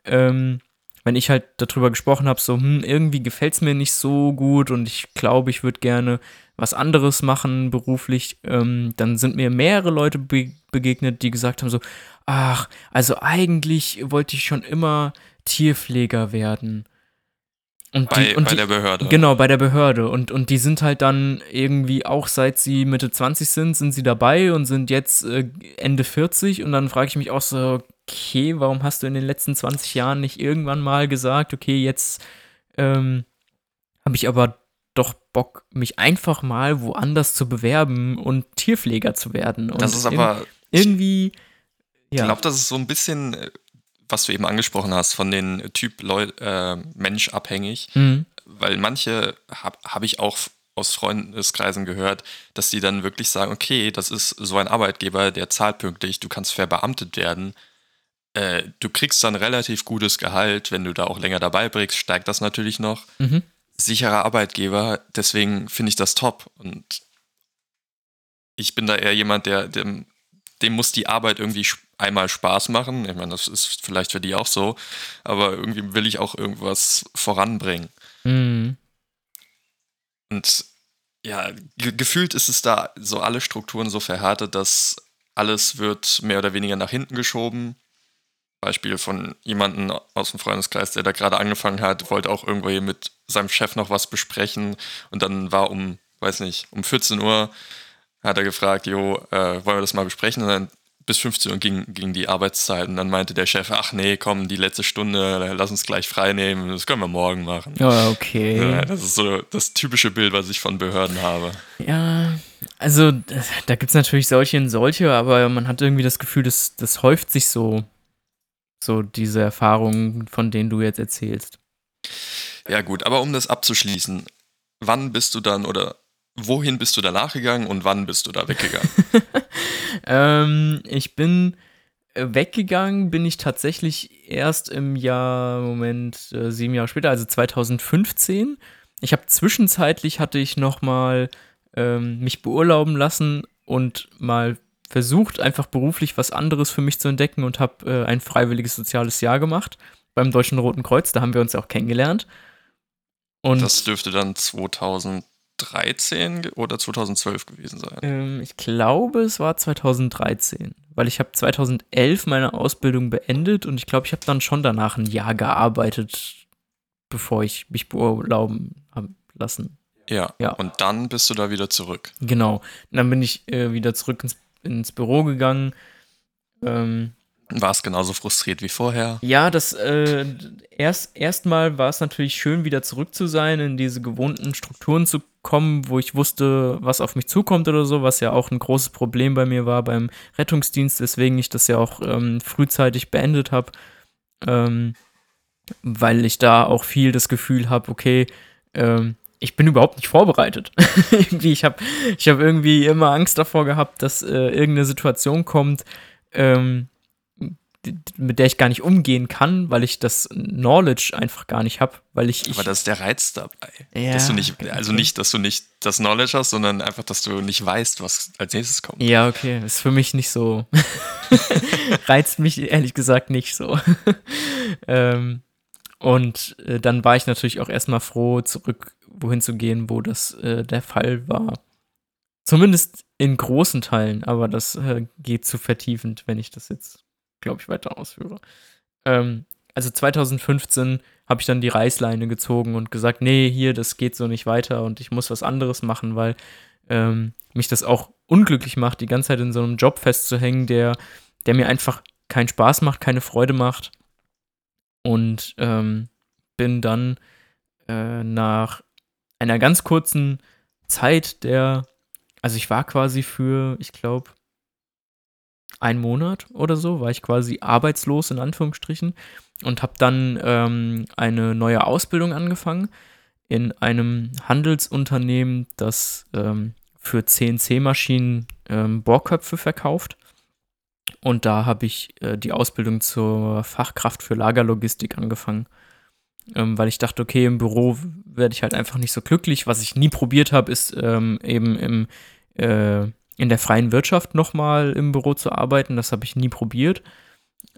ähm, wenn ich halt darüber gesprochen habe, so, hm, irgendwie gefällt es mir nicht so gut und ich glaube, ich würde gerne was anderes machen beruflich, ähm, dann sind mir mehrere Leute be begegnet, die gesagt haben so, ach, also eigentlich wollte ich schon immer Tierpfleger werden. Und bei, die, und bei die, der Behörde. Genau, bei der Behörde. Und, und die sind halt dann irgendwie auch seit sie Mitte 20 sind, sind sie dabei und sind jetzt äh, Ende 40. Und dann frage ich mich auch so, okay, warum hast du in den letzten 20 Jahren nicht irgendwann mal gesagt, okay, jetzt ähm, habe ich aber doch Bock, mich einfach mal woanders zu bewerben und Tierpfleger zu werden. Und das ist aber irgendwie. Ja. Ich glaube, das ist so ein bisschen, äh, was du eben angesprochen hast, von den Typ Leu äh, Mensch abhängig. Mhm. Weil manche habe hab ich auch aus Freundeskreisen gehört, dass die dann wirklich sagen, okay, das ist so ein Arbeitgeber, der zahlt pünktlich, du kannst verbeamtet werden. Äh, du kriegst dann relativ gutes Gehalt, wenn du da auch länger dabei bringst, steigt das natürlich noch. Mhm sicherer Arbeitgeber, deswegen finde ich das top. Und ich bin da eher jemand, der, dem, dem muss die Arbeit irgendwie einmal Spaß machen. Ich meine, das ist vielleicht für die auch so, aber irgendwie will ich auch irgendwas voranbringen. Mhm. Und ja, ge gefühlt ist es da so alle Strukturen so verhärtet, dass alles wird mehr oder weniger nach hinten geschoben. Beispiel von jemandem aus dem Freundeskreis, der da gerade angefangen hat, wollte auch irgendwie mit seinem Chef noch was besprechen und dann war um, weiß nicht, um 14 Uhr hat er gefragt, jo, äh, wollen wir das mal besprechen? Und dann bis 15 Uhr ging, ging die Arbeitszeit und dann meinte der Chef, ach nee, komm, die letzte Stunde, lass uns gleich frei nehmen, das können wir morgen machen. Ja, okay. Ja, das ist so das typische Bild, was ich von Behörden habe. Ja, also da gibt es natürlich solche und solche, aber man hat irgendwie das Gefühl, das, das häuft sich so so diese Erfahrungen, von denen du jetzt erzählst. Ja, gut, aber um das abzuschließen, wann bist du dann oder wohin bist du danach gegangen und wann bist du da weggegangen? ähm, ich bin äh, weggegangen, bin ich tatsächlich erst im Jahr, Moment, äh, sieben Jahre später, also 2015. Ich habe zwischenzeitlich hatte ich noch mal ähm, mich beurlauben lassen und mal versucht, einfach beruflich was anderes für mich zu entdecken und habe äh, ein freiwilliges soziales Jahr gemacht beim Deutschen Roten Kreuz. Da haben wir uns ja auch kennengelernt. Und das dürfte dann 2013 oder 2012 gewesen sein. Ähm, ich glaube, es war 2013, weil ich habe 2011 meine Ausbildung beendet und ich glaube, ich habe dann schon danach ein Jahr gearbeitet, bevor ich mich beurlauben habe lassen. Ja, ja, und dann bist du da wieder zurück. Genau. Und dann bin ich äh, wieder zurück ins ins Büro gegangen. Ähm, war es genauso frustriert wie vorher? Ja, das äh, erst erstmal war es natürlich schön, wieder zurück zu sein, in diese gewohnten Strukturen zu kommen, wo ich wusste, was auf mich zukommt oder so, was ja auch ein großes Problem bei mir war beim Rettungsdienst, deswegen ich das ja auch ähm, frühzeitig beendet habe, ähm, weil ich da auch viel das Gefühl habe, okay, ähm, ich bin überhaupt nicht vorbereitet. irgendwie, ich habe ich hab irgendwie immer Angst davor gehabt, dass äh, irgendeine Situation kommt, ähm, mit der ich gar nicht umgehen kann, weil ich das Knowledge einfach gar nicht habe, weil ich, ich, Aber das ist der Reiz dabei. Ja, dass du nicht, also nicht, dass du nicht das Knowledge hast, sondern einfach, dass du nicht weißt, was als nächstes kommt. Ja, okay. Ist für mich nicht so. Reizt mich ehrlich gesagt nicht so. ähm, und äh, dann war ich natürlich auch erstmal froh, zurück wohin zu gehen, wo das äh, der Fall war. Zumindest in großen Teilen, aber das äh, geht zu vertiefend, wenn ich das jetzt, glaube ich, weiter ausführe. Ähm, also 2015 habe ich dann die Reißleine gezogen und gesagt, nee, hier, das geht so nicht weiter und ich muss was anderes machen, weil ähm, mich das auch unglücklich macht, die ganze Zeit in so einem Job festzuhängen, der, der mir einfach keinen Spaß macht, keine Freude macht. Und ähm, bin dann äh, nach einer ganz kurzen Zeit der, also ich war quasi für, ich glaube, einen Monat oder so, war ich quasi arbeitslos in Anführungsstrichen und habe dann ähm, eine neue Ausbildung angefangen in einem Handelsunternehmen, das ähm, für CNC-Maschinen ähm, Bohrköpfe verkauft. Und da habe ich äh, die Ausbildung zur Fachkraft für Lagerlogistik angefangen ähm, weil ich dachte, okay, im Büro werde ich halt einfach nicht so glücklich. Was ich nie probiert habe, ist ähm, eben im, äh, in der freien Wirtschaft nochmal im Büro zu arbeiten. Das habe ich nie probiert.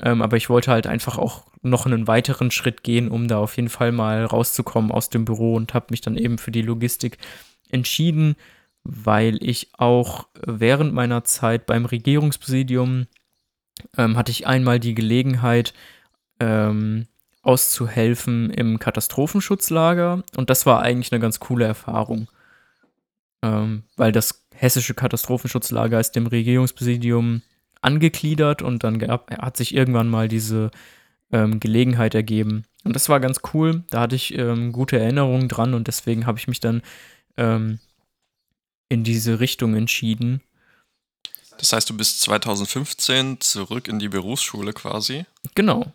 Ähm, aber ich wollte halt einfach auch noch einen weiteren Schritt gehen, um da auf jeden Fall mal rauszukommen aus dem Büro und habe mich dann eben für die Logistik entschieden, weil ich auch während meiner Zeit beim Regierungspräsidium ähm, hatte ich einmal die Gelegenheit, ähm, auszuhelfen im Katastrophenschutzlager und das war eigentlich eine ganz coole Erfahrung, ähm, weil das hessische Katastrophenschutzlager ist dem Regierungspräsidium angegliedert und dann gab, hat sich irgendwann mal diese ähm, Gelegenheit ergeben. Und das war ganz cool. Da hatte ich ähm, gute Erinnerungen dran und deswegen habe ich mich dann ähm, in diese Richtung entschieden. Das heißt, du bist 2015 zurück in die Berufsschule quasi. Genau.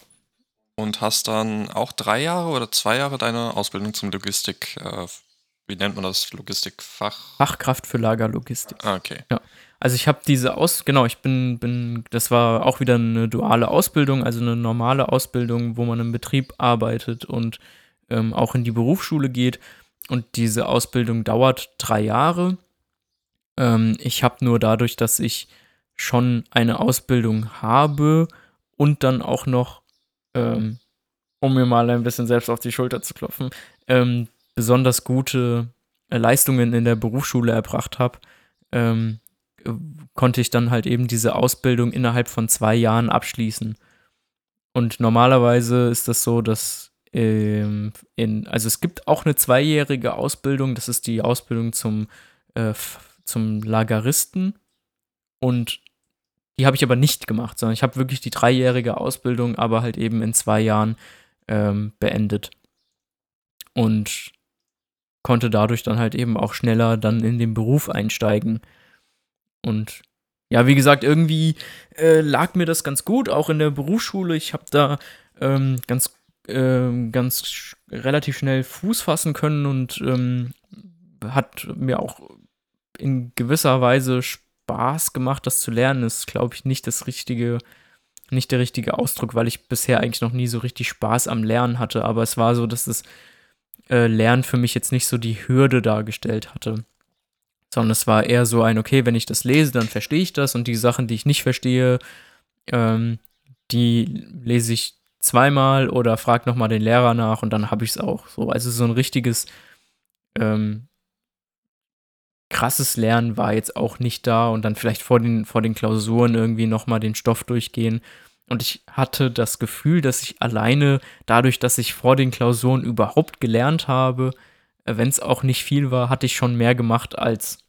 Und hast dann auch drei Jahre oder zwei Jahre deine Ausbildung zum Logistik, äh, wie nennt man das, Logistikfach? Fachkraft für Lagerlogistik. Ah, okay. Ja. Also ich habe diese Aus, genau, ich bin, bin, das war auch wieder eine duale Ausbildung, also eine normale Ausbildung, wo man im Betrieb arbeitet und ähm, auch in die Berufsschule geht. Und diese Ausbildung dauert drei Jahre. Ähm, ich habe nur dadurch, dass ich schon eine Ausbildung habe und dann auch noch, ähm, um mir mal ein bisschen selbst auf die Schulter zu klopfen, ähm, besonders gute äh, Leistungen in der Berufsschule erbracht habe, ähm, konnte ich dann halt eben diese Ausbildung innerhalb von zwei Jahren abschließen. Und normalerweise ist das so, dass ähm, in, also es gibt auch eine zweijährige Ausbildung, das ist die Ausbildung zum, äh, zum Lageristen. Und die habe ich aber nicht gemacht, sondern ich habe wirklich die dreijährige Ausbildung, aber halt eben in zwei Jahren ähm, beendet. Und konnte dadurch dann halt eben auch schneller dann in den Beruf einsteigen. Und ja, wie gesagt, irgendwie äh, lag mir das ganz gut, auch in der Berufsschule. Ich habe da ähm, ganz, äh, ganz sch relativ schnell Fuß fassen können und ähm, hat mir auch in gewisser Weise Spaß gemacht, das zu lernen. Ist, glaube ich, nicht das richtige, nicht der richtige Ausdruck, weil ich bisher eigentlich noch nie so richtig Spaß am Lernen hatte. Aber es war so, dass das äh, Lernen für mich jetzt nicht so die Hürde dargestellt hatte sondern es war eher so ein, okay, wenn ich das lese, dann verstehe ich das und die Sachen, die ich nicht verstehe, ähm, die lese ich zweimal oder frage nochmal den Lehrer nach und dann habe ich es auch. So, also so ein richtiges ähm, krasses Lernen war jetzt auch nicht da und dann vielleicht vor den, vor den Klausuren irgendwie nochmal den Stoff durchgehen. Und ich hatte das Gefühl, dass ich alleine dadurch, dass ich vor den Klausuren überhaupt gelernt habe, wenn es auch nicht viel war, hatte ich schon mehr gemacht als,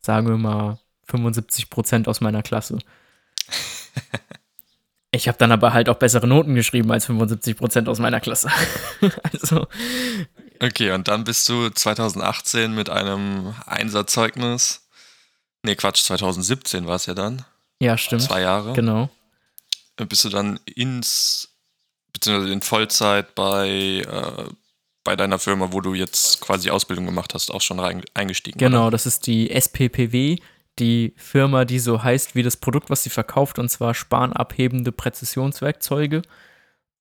sagen wir mal, 75 Prozent aus meiner Klasse. Ich habe dann aber halt auch bessere Noten geschrieben als 75 Prozent aus meiner Klasse. also. Okay, und dann bist du 2018 mit einem Einserzeugnis. Nee, Quatsch, 2017 war es ja dann. Ja, stimmt. Zwei Jahre. Genau. Bist du dann ins, beziehungsweise in Vollzeit bei äh, bei deiner Firma, wo du jetzt quasi Ausbildung gemacht hast, auch schon rein, eingestiegen. Genau, oder? das ist die SPPW, die Firma, die so heißt wie das Produkt, was sie verkauft, und zwar spanabhebende Präzisionswerkzeuge.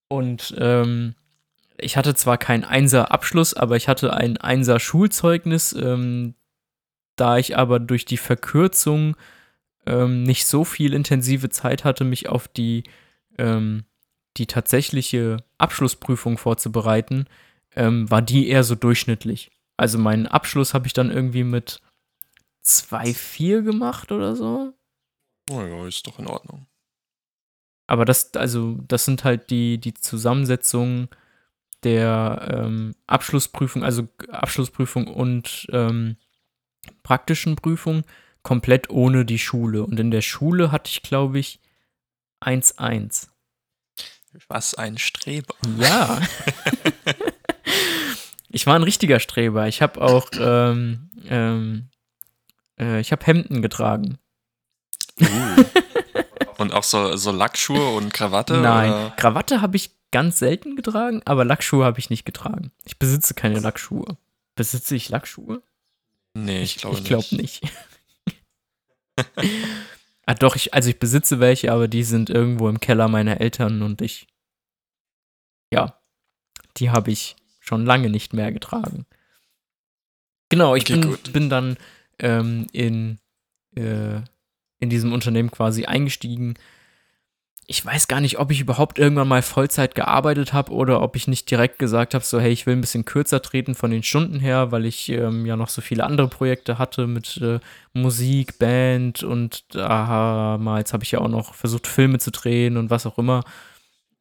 Und ähm, ich hatte zwar keinen Einser-Abschluss, aber ich hatte ein Einser-Schulzeugnis. Ähm, da ich aber durch die Verkürzung ähm, nicht so viel intensive Zeit hatte, mich auf die, ähm, die tatsächliche Abschlussprüfung vorzubereiten, ähm, war die eher so durchschnittlich. Also meinen Abschluss habe ich dann irgendwie mit 2,4 gemacht oder so. Oh ja, ist doch in Ordnung. Aber das, also, das sind halt die, die Zusammensetzungen der ähm, Abschlussprüfung, also Abschlussprüfung und ähm, praktischen Prüfung, komplett ohne die Schule. Und in der Schule hatte ich, glaube ich, 1,1. Was ein Streber. Ja. Ich war ein richtiger Streber. Ich habe auch, ähm, ähm, äh, ich habe Hemden getragen. Uh. und auch so, so Lackschuhe und Krawatte? Nein, oder? Krawatte habe ich ganz selten getragen, aber Lackschuhe habe ich nicht getragen. Ich besitze keine Lackschuhe. Besitze ich Lackschuhe? Nee, ich glaube nicht. Ich glaube nicht. ah, doch, ich, also ich besitze welche, aber die sind irgendwo im Keller meiner Eltern und ich, ja, die habe ich schon lange nicht mehr getragen. Genau, ich okay, bin, bin, dann ähm, in, äh, in diesem Unternehmen quasi eingestiegen. Ich weiß gar nicht, ob ich überhaupt irgendwann mal Vollzeit gearbeitet habe oder ob ich nicht direkt gesagt habe, so hey, ich will ein bisschen kürzer treten von den Stunden her, weil ich ähm, ja noch so viele andere Projekte hatte mit äh, Musik, Band und damals habe ich ja auch noch versucht, Filme zu drehen und was auch immer.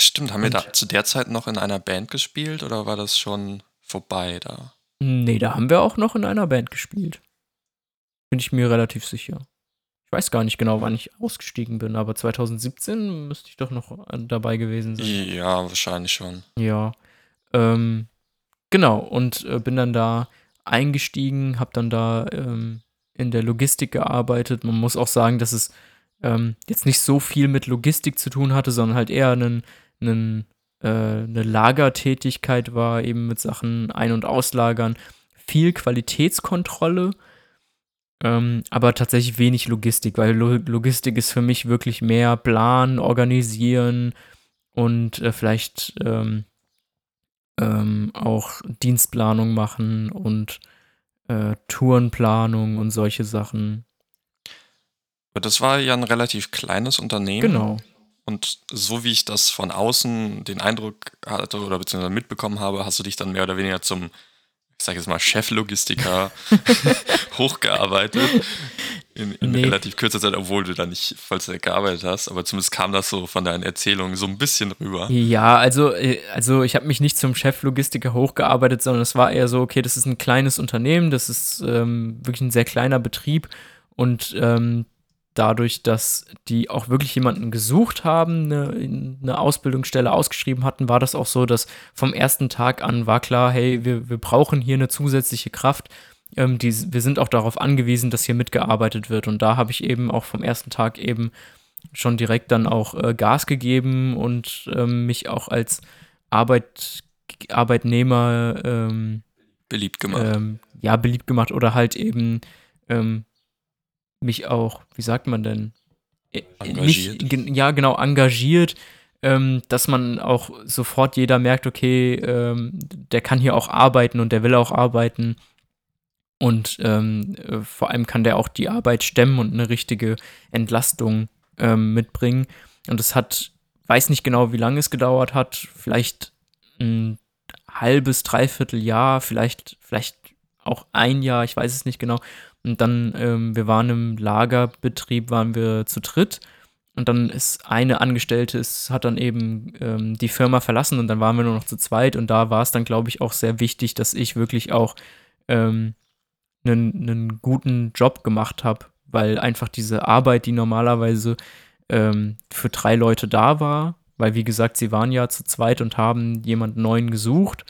Stimmt, haben wir da zu der Zeit noch in einer Band gespielt oder war das schon vorbei da? Nee, da haben wir auch noch in einer Band gespielt. Bin ich mir relativ sicher. Weiß gar nicht genau, wann ich ausgestiegen bin, aber 2017 müsste ich doch noch dabei gewesen sein. Ja, wahrscheinlich schon. Ja. Ähm, genau, und äh, bin dann da eingestiegen, habe dann da ähm, in der Logistik gearbeitet. Man muss auch sagen, dass es ähm, jetzt nicht so viel mit Logistik zu tun hatte, sondern halt eher einen, einen, äh, eine Lagertätigkeit war, eben mit Sachen ein- und auslagern. Viel Qualitätskontrolle, ähm, aber tatsächlich wenig Logistik, weil Lo Logistik ist für mich wirklich mehr Plan, Organisieren und äh, vielleicht ähm, ähm, auch Dienstplanung machen und äh, Tourenplanung und solche Sachen. Das war ja ein relativ kleines Unternehmen. Genau. Und so wie ich das von außen den Eindruck hatte oder beziehungsweise mitbekommen habe, hast du dich dann mehr oder weniger zum, ich sage jetzt mal, Cheflogistiker hochgearbeitet. In, in nee. relativ kurzer Zeit, obwohl du da nicht Vollzeit gearbeitet hast, aber zumindest kam das so von deinen Erzählungen so ein bisschen rüber. Ja, also, äh, also ich habe mich nicht zum Cheflogistiker hochgearbeitet, sondern es war eher so, okay, das ist ein kleines Unternehmen, das ist ähm, wirklich ein sehr kleiner Betrieb und ähm, dadurch, dass die auch wirklich jemanden gesucht haben, eine, eine, Ausbildungsstelle ausgeschrieben hatten, war das auch so, dass vom ersten Tag an war klar, hey, wir, wir brauchen hier eine zusätzliche Kraft. Ähm, die, wir sind auch darauf angewiesen, dass hier mitgearbeitet wird. Und da habe ich eben auch vom ersten Tag eben schon direkt dann auch äh, Gas gegeben und ähm, mich auch als Arbeit, Arbeitnehmer ähm, beliebt gemacht. Ähm, ja, beliebt gemacht oder halt eben ähm, mich auch, wie sagt man denn? Engagiert. Nicht, ja, genau, engagiert, ähm, dass man auch sofort jeder merkt, okay, ähm, der kann hier auch arbeiten und der will auch arbeiten. Und ähm, äh, vor allem kann der auch die Arbeit stemmen und eine richtige Entlastung ähm, mitbringen. Und es hat, weiß nicht genau, wie lange es gedauert hat, vielleicht ein halbes, dreiviertel Jahr, vielleicht, vielleicht auch ein Jahr, ich weiß es nicht genau. Und dann, ähm, wir waren im Lagerbetrieb, waren wir zu dritt. Und dann ist eine Angestellte, ist, hat dann eben ähm, die Firma verlassen und dann waren wir nur noch zu zweit. Und da war es dann, glaube ich, auch sehr wichtig, dass ich wirklich auch ähm, einen, einen guten Job gemacht habe, weil einfach diese Arbeit, die normalerweise ähm, für drei Leute da war, weil wie gesagt, sie waren ja zu zweit und haben jemanden neuen gesucht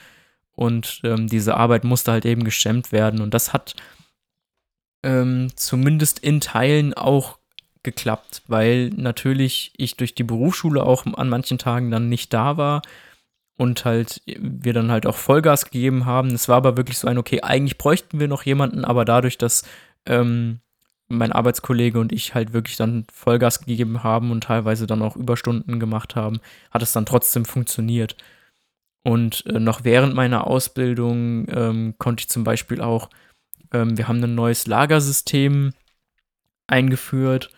und ähm, diese Arbeit musste halt eben gestemmt werden und das hat ähm, zumindest in Teilen auch geklappt, weil natürlich ich durch die Berufsschule auch an manchen Tagen dann nicht da war und halt wir dann halt auch Vollgas gegeben haben. Es war aber wirklich so ein, okay, eigentlich bräuchten wir noch jemanden, aber dadurch, dass ähm, mein Arbeitskollege und ich halt wirklich dann Vollgas gegeben haben und teilweise dann auch Überstunden gemacht haben, hat es dann trotzdem funktioniert. Und äh, noch während meiner Ausbildung ähm, konnte ich zum Beispiel auch ähm, wir haben ein neues Lagersystem eingeführt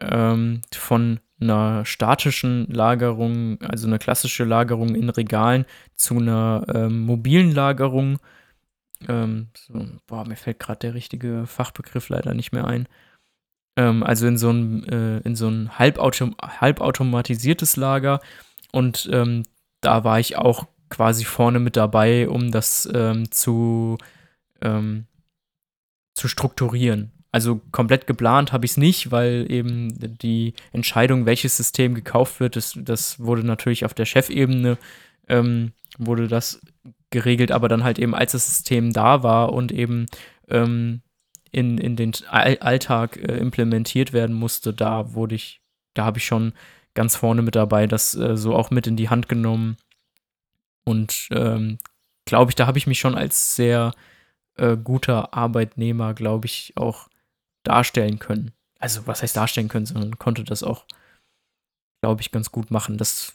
ähm, von einer statischen Lagerung, also eine klassische Lagerung in Regalen, zu einer ähm, mobilen Lagerung. Ähm, so, boah, mir fällt gerade der richtige Fachbegriff leider nicht mehr ein. Ähm, also in so ein, äh, in so ein halbautom halbautomatisiertes Lager. Und ähm, da war ich auch quasi vorne mit dabei, um das zu ähm, zu strukturieren. Also komplett geplant habe ich es nicht, weil eben die Entscheidung, welches System gekauft wird, das, das wurde natürlich auf der Chefebene, ähm, wurde das geregelt, aber dann halt eben, als das System da war und eben ähm, in, in den Alltag äh, implementiert werden musste, da wurde ich, da habe ich schon ganz vorne mit dabei, das äh, so auch mit in die Hand genommen. Und ähm, glaube ich, da habe ich mich schon als sehr äh, guter Arbeitnehmer, glaube ich, auch darstellen können. Also, was heißt darstellen können, sondern konnte das auch, glaube ich, ganz gut machen. Das,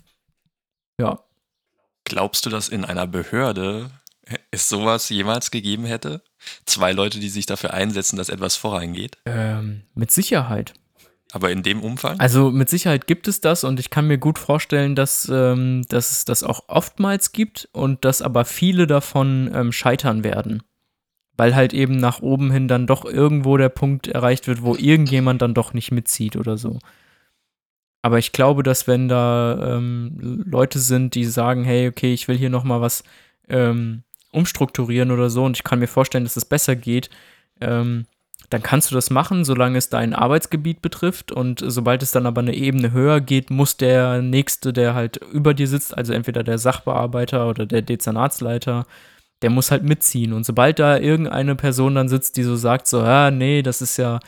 ja. Glaubst du, dass in einer Behörde es sowas jemals gegeben hätte? Zwei Leute, die sich dafür einsetzen, dass etwas vorangeht? Ähm, mit Sicherheit. Aber in dem Umfang? Also mit Sicherheit gibt es das und ich kann mir gut vorstellen, dass, ähm, dass es das auch oftmals gibt und dass aber viele davon ähm, scheitern werden. Weil halt eben nach oben hin dann doch irgendwo der Punkt erreicht wird, wo irgendjemand dann doch nicht mitzieht oder so. Aber ich glaube, dass wenn da ähm, Leute sind, die sagen, hey, okay, ich will hier noch mal was ähm, umstrukturieren oder so und ich kann mir vorstellen, dass es besser geht, ähm, dann kannst du das machen, solange es dein Arbeitsgebiet betrifft. Und sobald es dann aber eine Ebene höher geht, muss der Nächste, der halt über dir sitzt, also entweder der Sachbearbeiter oder der Dezernatsleiter, der muss halt mitziehen. Und sobald da irgendeine Person dann sitzt, die so sagt, so, ja, nee, das ist ja,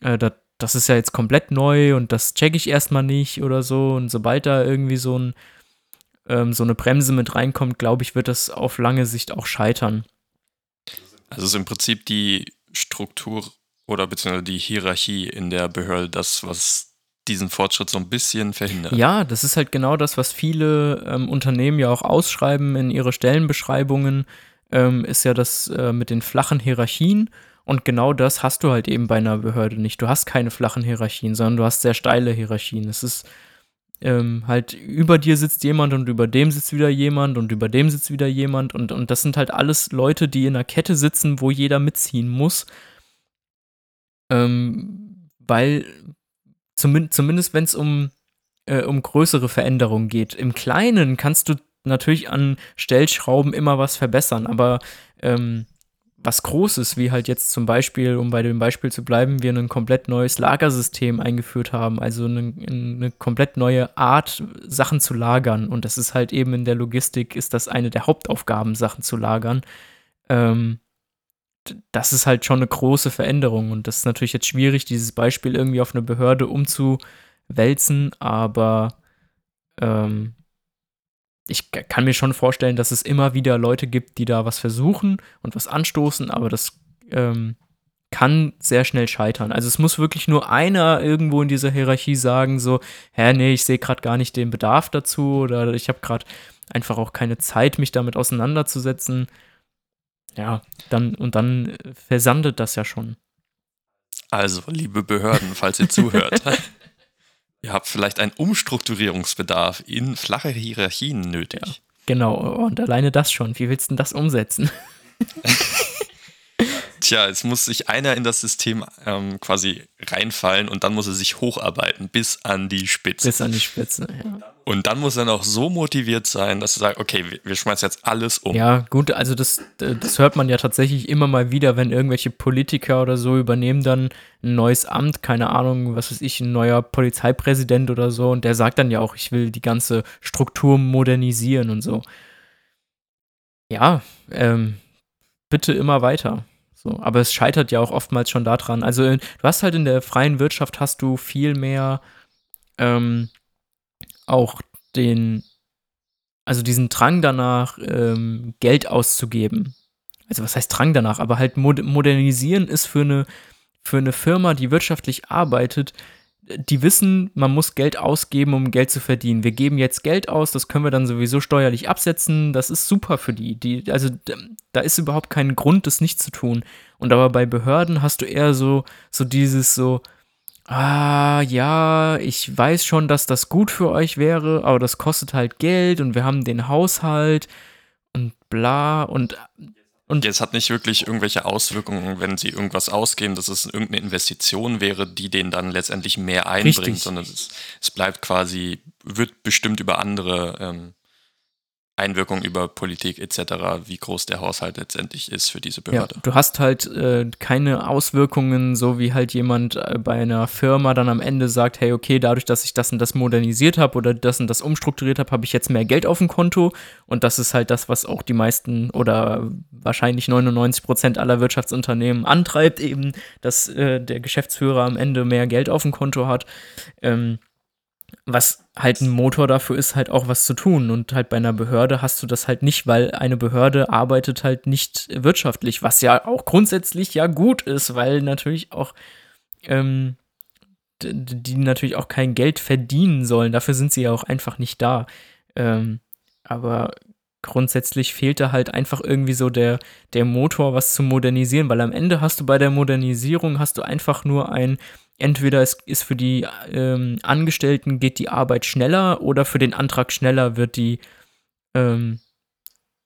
äh, das, das ist ja jetzt komplett neu und das checke ich erstmal nicht oder so. Und sobald da irgendwie so, ein, ähm, so eine Bremse mit reinkommt, glaube ich, wird das auf lange Sicht auch scheitern. Also ist im Prinzip die Struktur oder beziehungsweise die Hierarchie in der Behörde das, was diesen Fortschritt so ein bisschen verhindert. Ja, das ist halt genau das, was viele ähm, Unternehmen ja auch ausschreiben in ihre Stellenbeschreibungen, ähm, ist ja das äh, mit den flachen Hierarchien. Und genau das hast du halt eben bei einer Behörde nicht. Du hast keine flachen Hierarchien, sondern du hast sehr steile Hierarchien. Es ist ähm, halt über dir sitzt jemand und über dem sitzt wieder jemand und über dem sitzt wieder jemand und, und das sind halt alles Leute, die in einer Kette sitzen, wo jeder mitziehen muss. Ähm, weil zumindest, zumindest wenn es um, äh, um größere Veränderungen geht. Im Kleinen kannst du natürlich an Stellschrauben immer was verbessern, aber ähm, was Großes, wie halt jetzt zum Beispiel, um bei dem Beispiel zu bleiben, wir ein komplett neues Lagersystem eingeführt haben, also eine, eine, komplett neue Art, Sachen zu lagern. Und das ist halt eben in der Logistik, ist das eine der Hauptaufgaben, Sachen zu lagern. Ähm, das ist halt schon eine große Veränderung. Und das ist natürlich jetzt schwierig, dieses Beispiel irgendwie auf eine Behörde umzuwälzen, aber ähm, ich kann mir schon vorstellen, dass es immer wieder Leute gibt, die da was versuchen und was anstoßen, aber das ähm, kann sehr schnell scheitern. Also es muss wirklich nur einer irgendwo in dieser Hierarchie sagen, so, hä, nee, ich sehe gerade gar nicht den Bedarf dazu oder ich habe gerade einfach auch keine Zeit, mich damit auseinanderzusetzen. Ja, dann und dann versandet das ja schon. Also, liebe Behörden, falls ihr zuhört. Ihr habt vielleicht einen Umstrukturierungsbedarf in flache Hierarchien nötig. Ja, genau, und alleine das schon. Wie willst du denn das umsetzen? Tja, jetzt muss sich einer in das System ähm, quasi reinfallen und dann muss er sich hocharbeiten bis an die Spitze. Bis an die Spitze, ja. Und dann muss er noch so motiviert sein, dass er sagt, okay, wir, schmeißen jetzt alles um. Ja, gut, also das, das hört man ja tatsächlich immer mal wieder, wenn irgendwelche Politiker oder so übernehmen dann ein neues Amt, keine Ahnung, was weiß ich, ein neuer Polizeipräsident oder so, und der sagt dann ja auch, ich will die ganze Struktur modernisieren und so. Ja, ähm, bitte immer weiter. So, aber es scheitert ja auch oftmals schon daran. Also du hast halt in der freien Wirtschaft hast du viel mehr ähm, auch den, also diesen Drang danach, ähm, Geld auszugeben. Also was heißt Drang danach? Aber halt modernisieren ist für eine, für eine Firma, die wirtschaftlich arbeitet, die wissen, man muss Geld ausgeben, um Geld zu verdienen. Wir geben jetzt Geld aus, das können wir dann sowieso steuerlich absetzen. Das ist super für die. die also da ist überhaupt kein Grund, das nicht zu tun. Und aber bei Behörden hast du eher so, so dieses so, ah ja, ich weiß schon, dass das gut für euch wäre, aber das kostet halt Geld und wir haben den Haushalt und bla und und es hat nicht wirklich irgendwelche Auswirkungen, wenn sie irgendwas ausgeben, dass es irgendeine Investition wäre, die denen dann letztendlich mehr einbringt, Richtig. sondern es, es, bleibt quasi, wird bestimmt über andere ähm, Einwirkung über Politik etc., wie groß der Haushalt letztendlich ist für diese Behörde. Ja, du hast halt äh, keine Auswirkungen, so wie halt jemand äh, bei einer Firma dann am Ende sagt, hey, okay, dadurch, dass ich das und das modernisiert habe oder das und das umstrukturiert habe, habe ich jetzt mehr Geld auf dem Konto und das ist halt das, was auch die meisten oder wahrscheinlich 99 Prozent aller Wirtschaftsunternehmen antreibt, eben, dass äh, der Geschäftsführer am Ende mehr Geld auf dem Konto hat. Ähm, was halt ein Motor dafür ist, halt auch was zu tun. Und halt bei einer Behörde hast du das halt nicht, weil eine Behörde arbeitet halt nicht wirtschaftlich, was ja auch grundsätzlich ja gut ist, weil natürlich auch ähm, die natürlich auch kein Geld verdienen sollen. Dafür sind sie ja auch einfach nicht da. Ähm, aber grundsätzlich fehlt da halt einfach irgendwie so der, der Motor, was zu modernisieren, weil am Ende hast du bei der Modernisierung hast du einfach nur ein entweder es ist für die ähm, Angestellten geht die Arbeit schneller oder für den Antrag schneller wird die, ähm,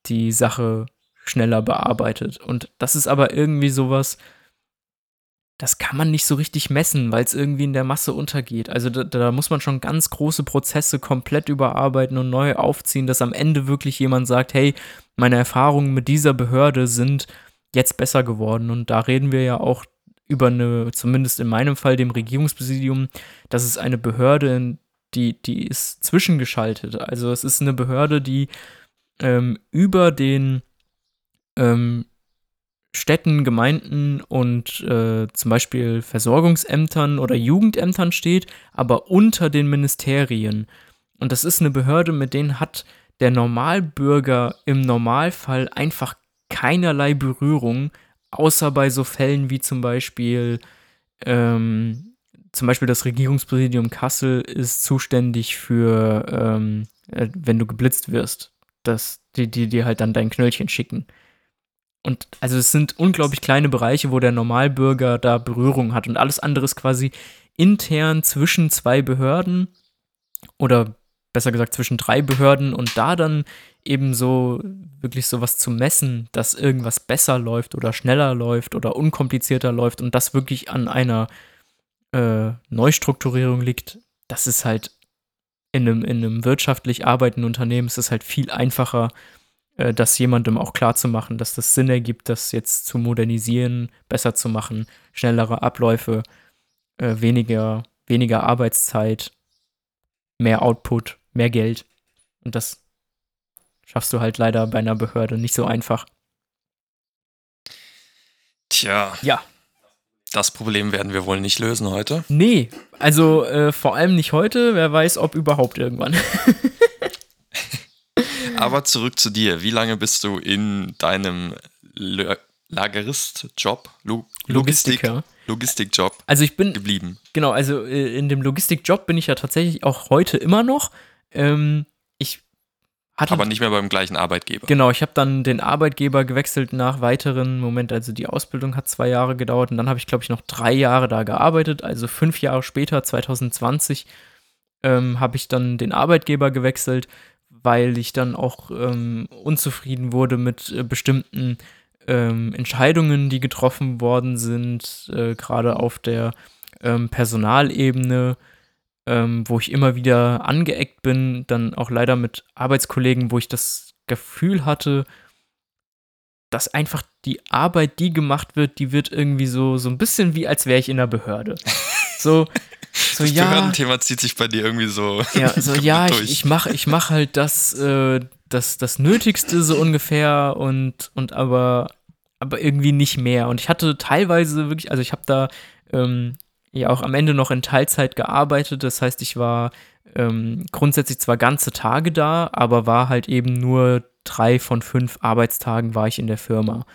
die Sache schneller bearbeitet. Und das ist aber irgendwie sowas, das kann man nicht so richtig messen, weil es irgendwie in der Masse untergeht. Also da, da, muss man schon ganz große Prozesse komplett überarbeiten und neu aufziehen, dass am Ende wirklich jemand sagt, hey, meine Erfahrungen mit dieser Behörde sind jetzt besser geworden. Und da reden wir ja auch über eine, zumindest in meinem Fall, dem Regierungspräsidium, das ist eine Behörde, die, die ist zwischengeschaltet. Also es ist eine Behörde, die ähm, über den ähm, Städten, Gemeinden und äh, zum Beispiel Versorgungsämtern oder Jugendämtern steht, aber unter den Ministerien. Und das ist eine Behörde, mit denen hat der Normalbürger im Normalfall einfach keinerlei Berührung, außer bei so Fällen wie zum Beispiel, ähm, zum Beispiel das Regierungspräsidium Kassel ist zuständig für, ähm, äh, wenn du geblitzt wirst, dass die, die dir halt dann dein Knöllchen schicken. Und also es sind unglaublich kleine Bereiche, wo der Normalbürger da Berührung hat und alles andere ist quasi intern zwischen zwei Behörden oder besser gesagt zwischen drei Behörden und da dann eben so wirklich sowas zu messen, dass irgendwas besser läuft oder schneller läuft oder unkomplizierter läuft und das wirklich an einer äh, Neustrukturierung liegt, das ist halt in einem, in einem wirtschaftlich arbeitenden Unternehmen ist es halt viel einfacher, äh, das jemandem auch klar zu machen, dass das Sinn ergibt, das jetzt zu modernisieren, besser zu machen, schnellere Abläufe, äh, weniger, weniger Arbeitszeit, mehr Output, mehr Geld. Und das schaffst du halt leider bei einer Behörde nicht so einfach. Tja. Ja. Das Problem werden wir wohl nicht lösen heute. Nee, also äh, vor allem nicht heute. Wer weiß, ob überhaupt irgendwann. Aber zurück zu dir. Wie lange bist du in deinem Lagerist-Job, Lo Logistik. Logistikjob Also ich bin geblieben? Genau, also äh, in dem Logistikjob bin ich ja tatsächlich auch heute immer noch. Ähm, ich hatte. Aber nicht mehr beim gleichen Arbeitgeber. Genau, ich habe dann den Arbeitgeber gewechselt nach weiteren Moment. Also die Ausbildung hat zwei Jahre gedauert und dann habe ich, glaube ich, noch drei Jahre da gearbeitet. Also fünf Jahre später, 2020, ähm, habe ich dann den Arbeitgeber gewechselt weil ich dann auch ähm, unzufrieden wurde mit äh, bestimmten ähm, Entscheidungen, die getroffen worden sind, äh, gerade auf der ähm, Personalebene, ähm, wo ich immer wieder angeeckt bin, dann auch leider mit Arbeitskollegen, wo ich das Gefühl hatte, dass einfach die Arbeit, die gemacht wird, die wird irgendwie so, so ein bisschen wie, als wäre ich in der Behörde. So, so, das ja, Behördenthema zieht sich bei dir irgendwie so. Ja, so, ja, ich, ich mache ich mach halt das, äh, das, das Nötigste so ungefähr und, und aber, aber irgendwie nicht mehr. Und ich hatte teilweise wirklich, also ich habe da ähm, ja auch am Ende noch in Teilzeit gearbeitet. Das heißt, ich war ähm, grundsätzlich zwar ganze Tage da, aber war halt eben nur drei von fünf Arbeitstagen war ich in der Firma.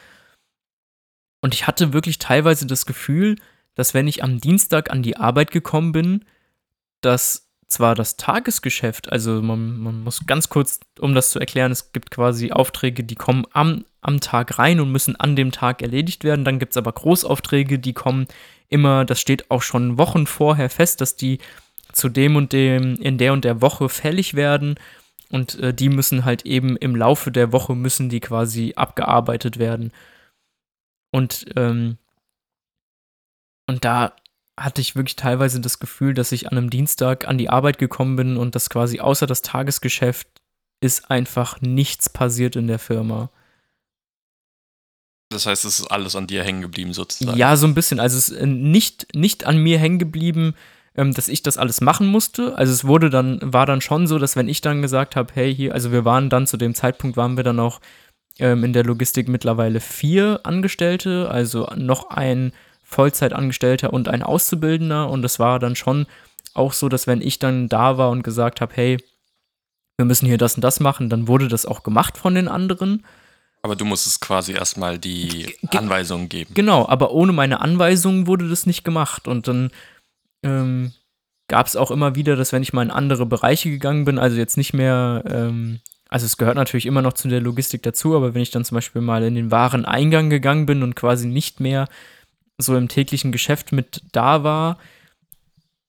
Und ich hatte wirklich teilweise das Gefühl, dass wenn ich am Dienstag an die Arbeit gekommen bin, dass zwar das Tagesgeschäft, also man, man muss ganz kurz, um das zu erklären, es gibt quasi Aufträge, die kommen am, am Tag rein und müssen an dem Tag erledigt werden. Dann gibt es aber Großaufträge, die kommen immer, das steht auch schon Wochen vorher fest, dass die zu dem und dem in der und der Woche fällig werden. Und äh, die müssen halt eben im Laufe der Woche müssen die quasi abgearbeitet werden. Und ähm, und da hatte ich wirklich teilweise das Gefühl, dass ich an einem Dienstag an die Arbeit gekommen bin und dass quasi außer das Tagesgeschäft ist einfach nichts passiert in der Firma. Das heißt, es ist alles an dir hängen geblieben sozusagen. Ja, so ein bisschen. Also es ist äh, nicht, nicht an mir hängen geblieben, ähm, dass ich das alles machen musste. Also es wurde dann, war dann schon so, dass wenn ich dann gesagt habe, hey, hier, also wir waren dann zu dem Zeitpunkt, waren wir dann auch ähm, in der Logistik mittlerweile vier Angestellte, also noch ein Vollzeitangestellter und ein Auszubildender. Und es war dann schon auch so, dass wenn ich dann da war und gesagt habe, hey, wir müssen hier das und das machen, dann wurde das auch gemacht von den anderen. Aber du musstest quasi erstmal die Anweisungen geben. Genau, aber ohne meine Anweisungen wurde das nicht gemacht. Und dann ähm, gab es auch immer wieder, dass wenn ich mal in andere Bereiche gegangen bin, also jetzt nicht mehr, ähm, also es gehört natürlich immer noch zu der Logistik dazu, aber wenn ich dann zum Beispiel mal in den Wareneingang gegangen bin und quasi nicht mehr so im täglichen Geschäft mit da war,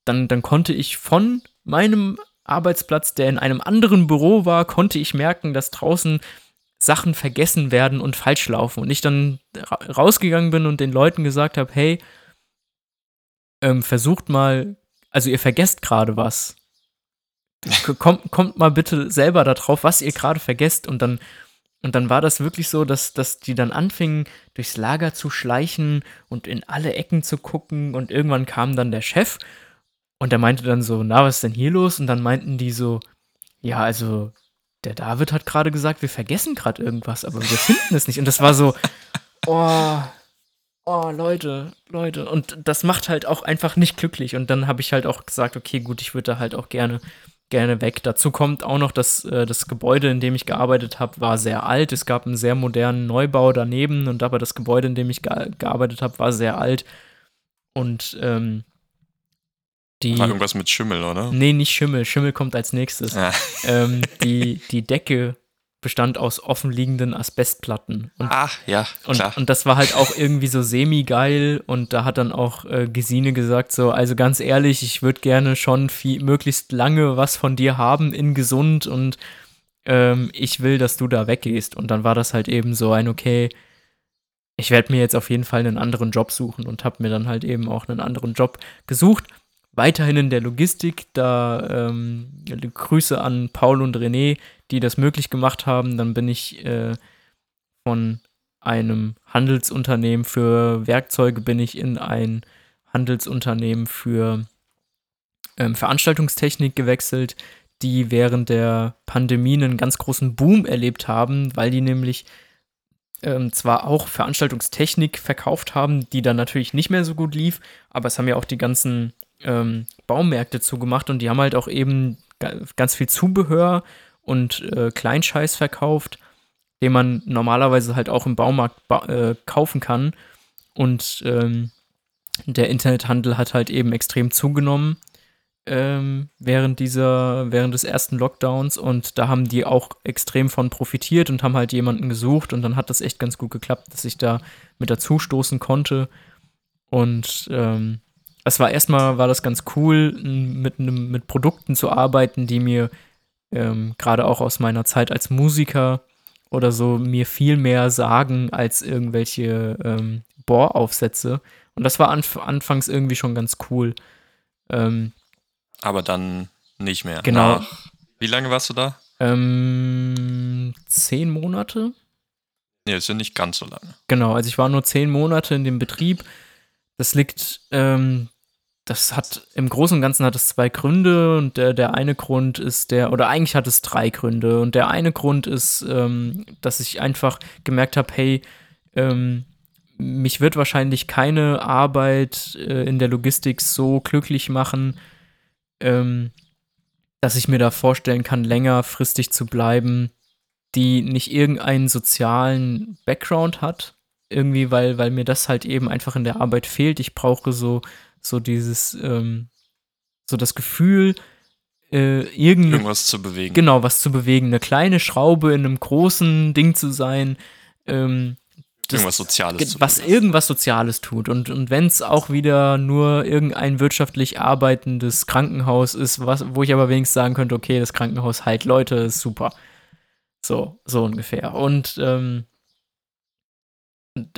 dann, dann konnte ich von meinem Arbeitsplatz, der in einem anderen Büro war, konnte ich merken, dass draußen Sachen vergessen werden und falsch laufen. Und ich dann rausgegangen bin und den Leuten gesagt habe, hey, ähm, versucht mal, also ihr vergesst gerade was. Kommt, kommt mal bitte selber darauf, was ihr gerade vergesst. Und dann, und dann war das wirklich so, dass, dass die dann anfingen, durchs Lager zu schleichen und in alle Ecken zu gucken. Und irgendwann kam dann der Chef und der meinte dann so, na, was ist denn hier los? Und dann meinten die so, ja, also der David hat gerade gesagt, wir vergessen gerade irgendwas, aber wir finden es nicht. Und das war so, oh, oh, Leute, Leute. Und das macht halt auch einfach nicht glücklich. Und dann habe ich halt auch gesagt, okay, gut, ich würde da halt auch gerne, gerne weg. Dazu kommt auch noch, dass äh, das Gebäude, in dem ich gearbeitet habe, war sehr alt. Es gab einen sehr modernen Neubau daneben und aber das Gebäude, in dem ich ge gearbeitet habe, war sehr alt. Und ähm, die, War irgendwas mit Schimmel, oder? Nee, nicht Schimmel. Schimmel kommt als nächstes. Ja. Ähm, die, die Decke bestand aus offenliegenden Asbestplatten. Und, Ach, ja, klar. Und, und das war halt auch irgendwie so semi-geil. Und da hat dann auch äh, Gesine gesagt so, also ganz ehrlich, ich würde gerne schon viel, möglichst lange was von dir haben in gesund und ähm, ich will, dass du da weggehst. Und dann war das halt eben so ein, okay, ich werde mir jetzt auf jeden Fall einen anderen Job suchen und habe mir dann halt eben auch einen anderen Job gesucht weiterhin in der Logistik. Da ähm, Grüße an Paul und René, die das möglich gemacht haben. Dann bin ich äh, von einem Handelsunternehmen für Werkzeuge bin ich in ein Handelsunternehmen für ähm, Veranstaltungstechnik gewechselt, die während der Pandemie einen ganz großen Boom erlebt haben, weil die nämlich ähm, zwar auch Veranstaltungstechnik verkauft haben, die dann natürlich nicht mehr so gut lief, aber es haben ja auch die ganzen ähm, Baumärkte zugemacht und die haben halt auch eben ganz viel Zubehör und äh, Kleinscheiß verkauft, den man normalerweise halt auch im Baumarkt ba äh, kaufen kann. Und ähm, der Internethandel hat halt eben extrem zugenommen ähm, während dieser, während des ersten Lockdowns und da haben die auch extrem von profitiert und haben halt jemanden gesucht und dann hat das echt ganz gut geklappt, dass ich da mit dazu stoßen konnte. Und ähm, es war erstmal war das ganz cool, mit, mit Produkten zu arbeiten, die mir ähm, gerade auch aus meiner Zeit als Musiker oder so mir viel mehr sagen als irgendwelche ähm, Bohraufsätze. Und das war anf anfangs irgendwie schon ganz cool. Ähm, Aber dann nicht mehr. Genau. Nach, wie lange warst du da? Ähm, zehn Monate. Nee, ist ja nicht ganz so lange. Genau, also ich war nur zehn Monate in dem Betrieb. Das liegt, ähm, das hat im Großen und Ganzen hat es zwei Gründe und der, der eine Grund ist der, oder eigentlich hat es drei Gründe und der eine Grund ist, ähm, dass ich einfach gemerkt habe, hey, ähm, mich wird wahrscheinlich keine Arbeit äh, in der Logistik so glücklich machen, ähm, dass ich mir da vorstellen kann, längerfristig zu bleiben, die nicht irgendeinen sozialen Background hat, irgendwie, weil, weil mir das halt eben einfach in der Arbeit fehlt. Ich brauche so, so dieses, ähm, so das Gefühl, äh, irgendwas zu bewegen. Genau, was zu bewegen. Eine kleine Schraube in einem großen Ding zu sein. Ähm, das, irgendwas Soziales. Was irgendwas Soziales tut. Und, und wenn es auch wieder nur irgendein wirtschaftlich arbeitendes Krankenhaus ist, was, wo ich aber wenigstens sagen könnte, okay, das Krankenhaus halt Leute, ist super. So, so ungefähr. Und ähm,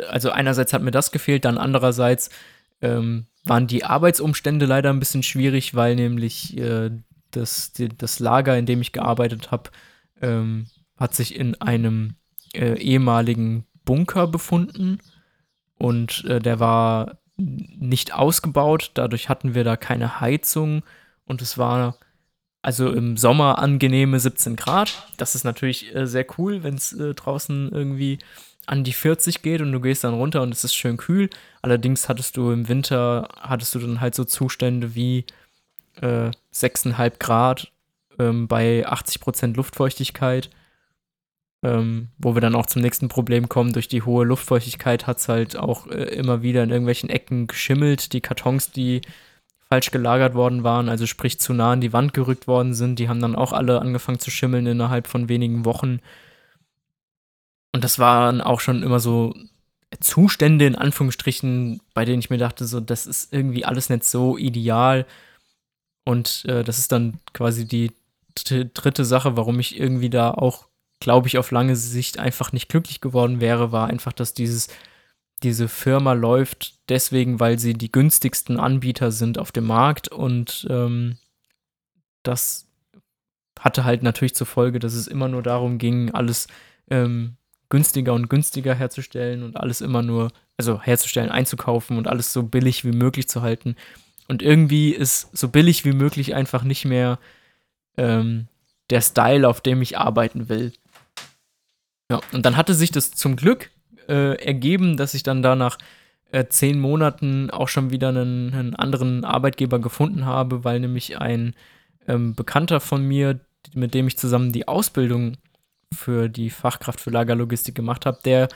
also einerseits hat mir das gefehlt, dann andererseits ähm, waren die Arbeitsumstände leider ein bisschen schwierig, weil nämlich äh, das, die, das Lager, in dem ich gearbeitet habe, ähm, hat sich in einem äh, ehemaligen Bunker befunden und äh, der war nicht ausgebaut, dadurch hatten wir da keine Heizung und es war also im Sommer angenehme 17 Grad. Das ist natürlich äh, sehr cool, wenn es äh, draußen irgendwie an die 40 geht und du gehst dann runter und es ist schön kühl. Allerdings hattest du im Winter, hattest du dann halt so Zustände wie äh, 6,5 Grad ähm, bei 80% Luftfeuchtigkeit. Ähm, wo wir dann auch zum nächsten Problem kommen. Durch die hohe Luftfeuchtigkeit hat es halt auch äh, immer wieder in irgendwelchen Ecken geschimmelt. Die Kartons, die falsch gelagert worden waren, also sprich zu nah an die Wand gerückt worden sind, die haben dann auch alle angefangen zu schimmeln innerhalb von wenigen Wochen. Und das waren auch schon immer so Zustände in Anführungsstrichen, bei denen ich mir dachte, so, das ist irgendwie alles nicht so ideal. Und äh, das ist dann quasi die dritte Sache, warum ich irgendwie da auch, glaube ich, auf lange Sicht einfach nicht glücklich geworden wäre, war einfach, dass dieses, diese Firma läuft deswegen, weil sie die günstigsten Anbieter sind auf dem Markt und ähm, das hatte halt natürlich zur Folge, dass es immer nur darum ging, alles ähm, günstiger und günstiger herzustellen und alles immer nur, also herzustellen, einzukaufen und alles so billig wie möglich zu halten. Und irgendwie ist so billig wie möglich einfach nicht mehr ähm, der Style, auf dem ich arbeiten will. Ja, und dann hatte sich das zum Glück äh, ergeben, dass ich dann da nach äh, zehn Monaten auch schon wieder einen, einen, anderen Arbeitgeber gefunden habe, weil nämlich ein ähm, Bekannter von mir, mit dem ich zusammen die Ausbildung für die Fachkraft für Lagerlogistik gemacht habe, der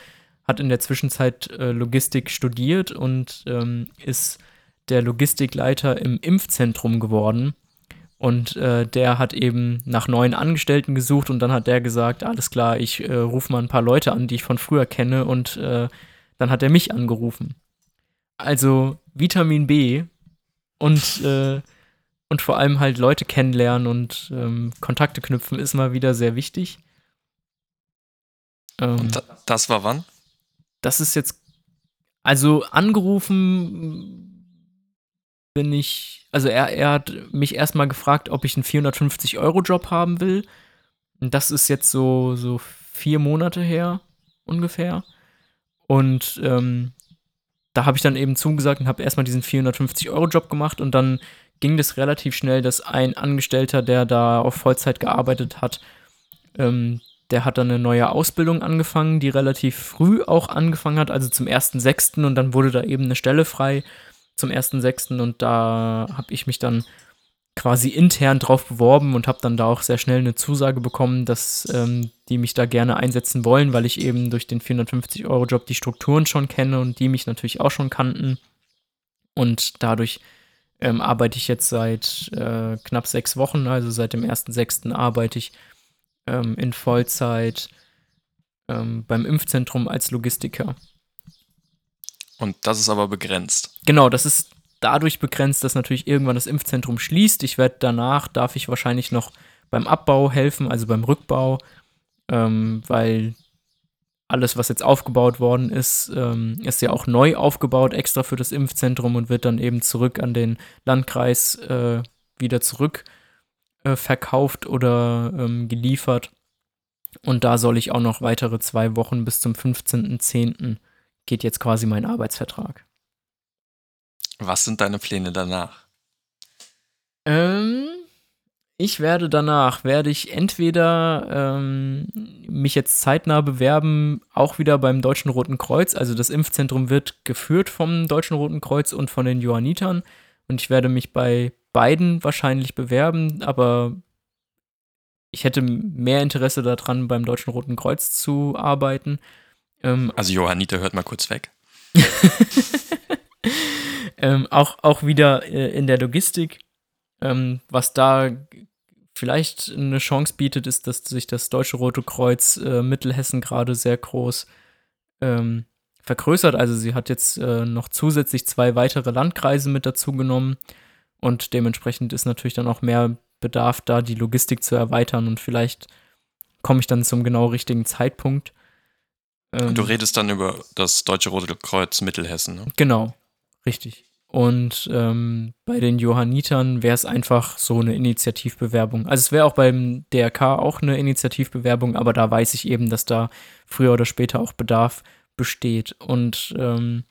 hat in der Zwischenzeit äh, Logistik studiert und ähm, ist der Logistikleiter im Impfzentrum geworden. Und äh, der hat eben nach neuen Angestellten gesucht und dann hat der gesagt, alles klar, ich äh, rufe mal ein paar Leute an, die ich von früher kenne und äh, dann hat er mich angerufen. Also Vitamin B und, äh, und vor allem halt Leute kennenlernen und ähm, Kontakte knüpfen ist mal wieder sehr wichtig. Ähm, und das war wann? Das ist jetzt, also angerufen bin ich, also er, er hat mich erstmal gefragt, ob ich einen 450-Euro-Job haben will. Und das ist jetzt so, so vier Monate her ungefähr. Und ähm, da habe ich dann eben zugesagt und habe erstmal diesen 450-Euro-Job gemacht und dann ging das relativ schnell, dass ein Angestellter, der da auf Vollzeit gearbeitet hat, ähm, der hat dann eine neue Ausbildung angefangen, die relativ früh auch angefangen hat, also zum 1.6. und dann wurde da eben eine Stelle frei zum 1.6. und da habe ich mich dann quasi intern drauf beworben und habe dann da auch sehr schnell eine Zusage bekommen, dass ähm, die mich da gerne einsetzen wollen, weil ich eben durch den 450-Euro-Job die Strukturen schon kenne und die mich natürlich auch schon kannten. Und dadurch ähm, arbeite ich jetzt seit äh, knapp sechs Wochen, also seit dem 1.6. arbeite ich ähm, in Vollzeit ähm, beim Impfzentrum als Logistiker. Und das ist aber begrenzt. Genau, das ist dadurch begrenzt, dass natürlich irgendwann das Impfzentrum schließt. Ich werde danach, darf ich wahrscheinlich noch beim Abbau helfen, also beim Rückbau, ähm, weil alles, was jetzt aufgebaut worden ist, ähm, ist ja auch neu aufgebaut, extra für das Impfzentrum und wird dann eben zurück an den Landkreis äh, wieder zurück äh, verkauft oder ähm, geliefert. Und da soll ich auch noch weitere zwei Wochen bis zum 15.10 geht jetzt quasi mein Arbeitsvertrag. Was sind deine Pläne danach? Ähm, ich werde danach, werde ich entweder ähm, mich jetzt zeitnah bewerben, auch wieder beim Deutschen Roten Kreuz. Also das Impfzentrum wird geführt vom Deutschen Roten Kreuz und von den Johannitern. Und ich werde mich bei beiden wahrscheinlich bewerben, aber ich hätte mehr Interesse daran, beim Deutschen Roten Kreuz zu arbeiten. Ähm, also Johanniter hört mal kurz weg. ähm, auch, auch wieder äh, in der Logistik. Ähm, was da vielleicht eine Chance bietet, ist, dass sich das Deutsche Rote Kreuz äh, Mittelhessen gerade sehr groß ähm, vergrößert. Also sie hat jetzt äh, noch zusätzlich zwei weitere Landkreise mit dazu genommen und dementsprechend ist natürlich dann auch mehr Bedarf da, die Logistik zu erweitern und vielleicht komme ich dann zum genau richtigen Zeitpunkt. Ähm, du redest dann über das Deutsche Rote Kreuz Mittelhessen, ne? Genau, richtig. Und ähm, bei den Johannitern wäre es einfach so eine Initiativbewerbung. Also es wäre auch beim DRK auch eine Initiativbewerbung, aber da weiß ich eben, dass da früher oder später auch Bedarf besteht. Und ähm,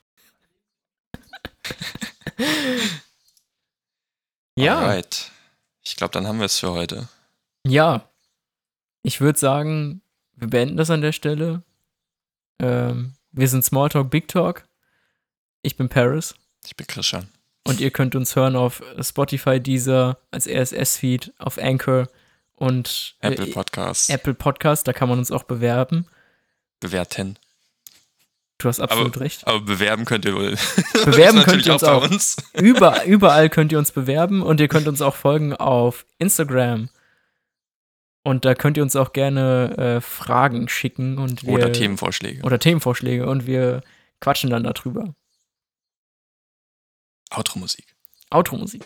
ja. Alright. Ich glaube, dann haben wir es für heute. Ja. Ich würde sagen, wir beenden das an der Stelle. Ähm, wir sind Smalltalk Big Talk. Ich bin Paris. Ich bin Christian. Und ihr könnt uns hören auf Spotify, Deezer, als RSS-Feed, auf Anchor und äh, Apple Podcast. Apple Podcast, da kann man uns auch bewerben. Bewerten. Du hast absolut aber, recht. Aber bewerben könnt ihr wohl. Bewerben könnt ihr uns auch. Uns. Über, überall könnt ihr uns bewerben und ihr könnt uns auch folgen auf Instagram, und da könnt ihr uns auch gerne äh, Fragen schicken und wir, oder Themenvorschläge. Oder Themenvorschläge und wir quatschen dann darüber. Outro-Musik. Outro-Musik.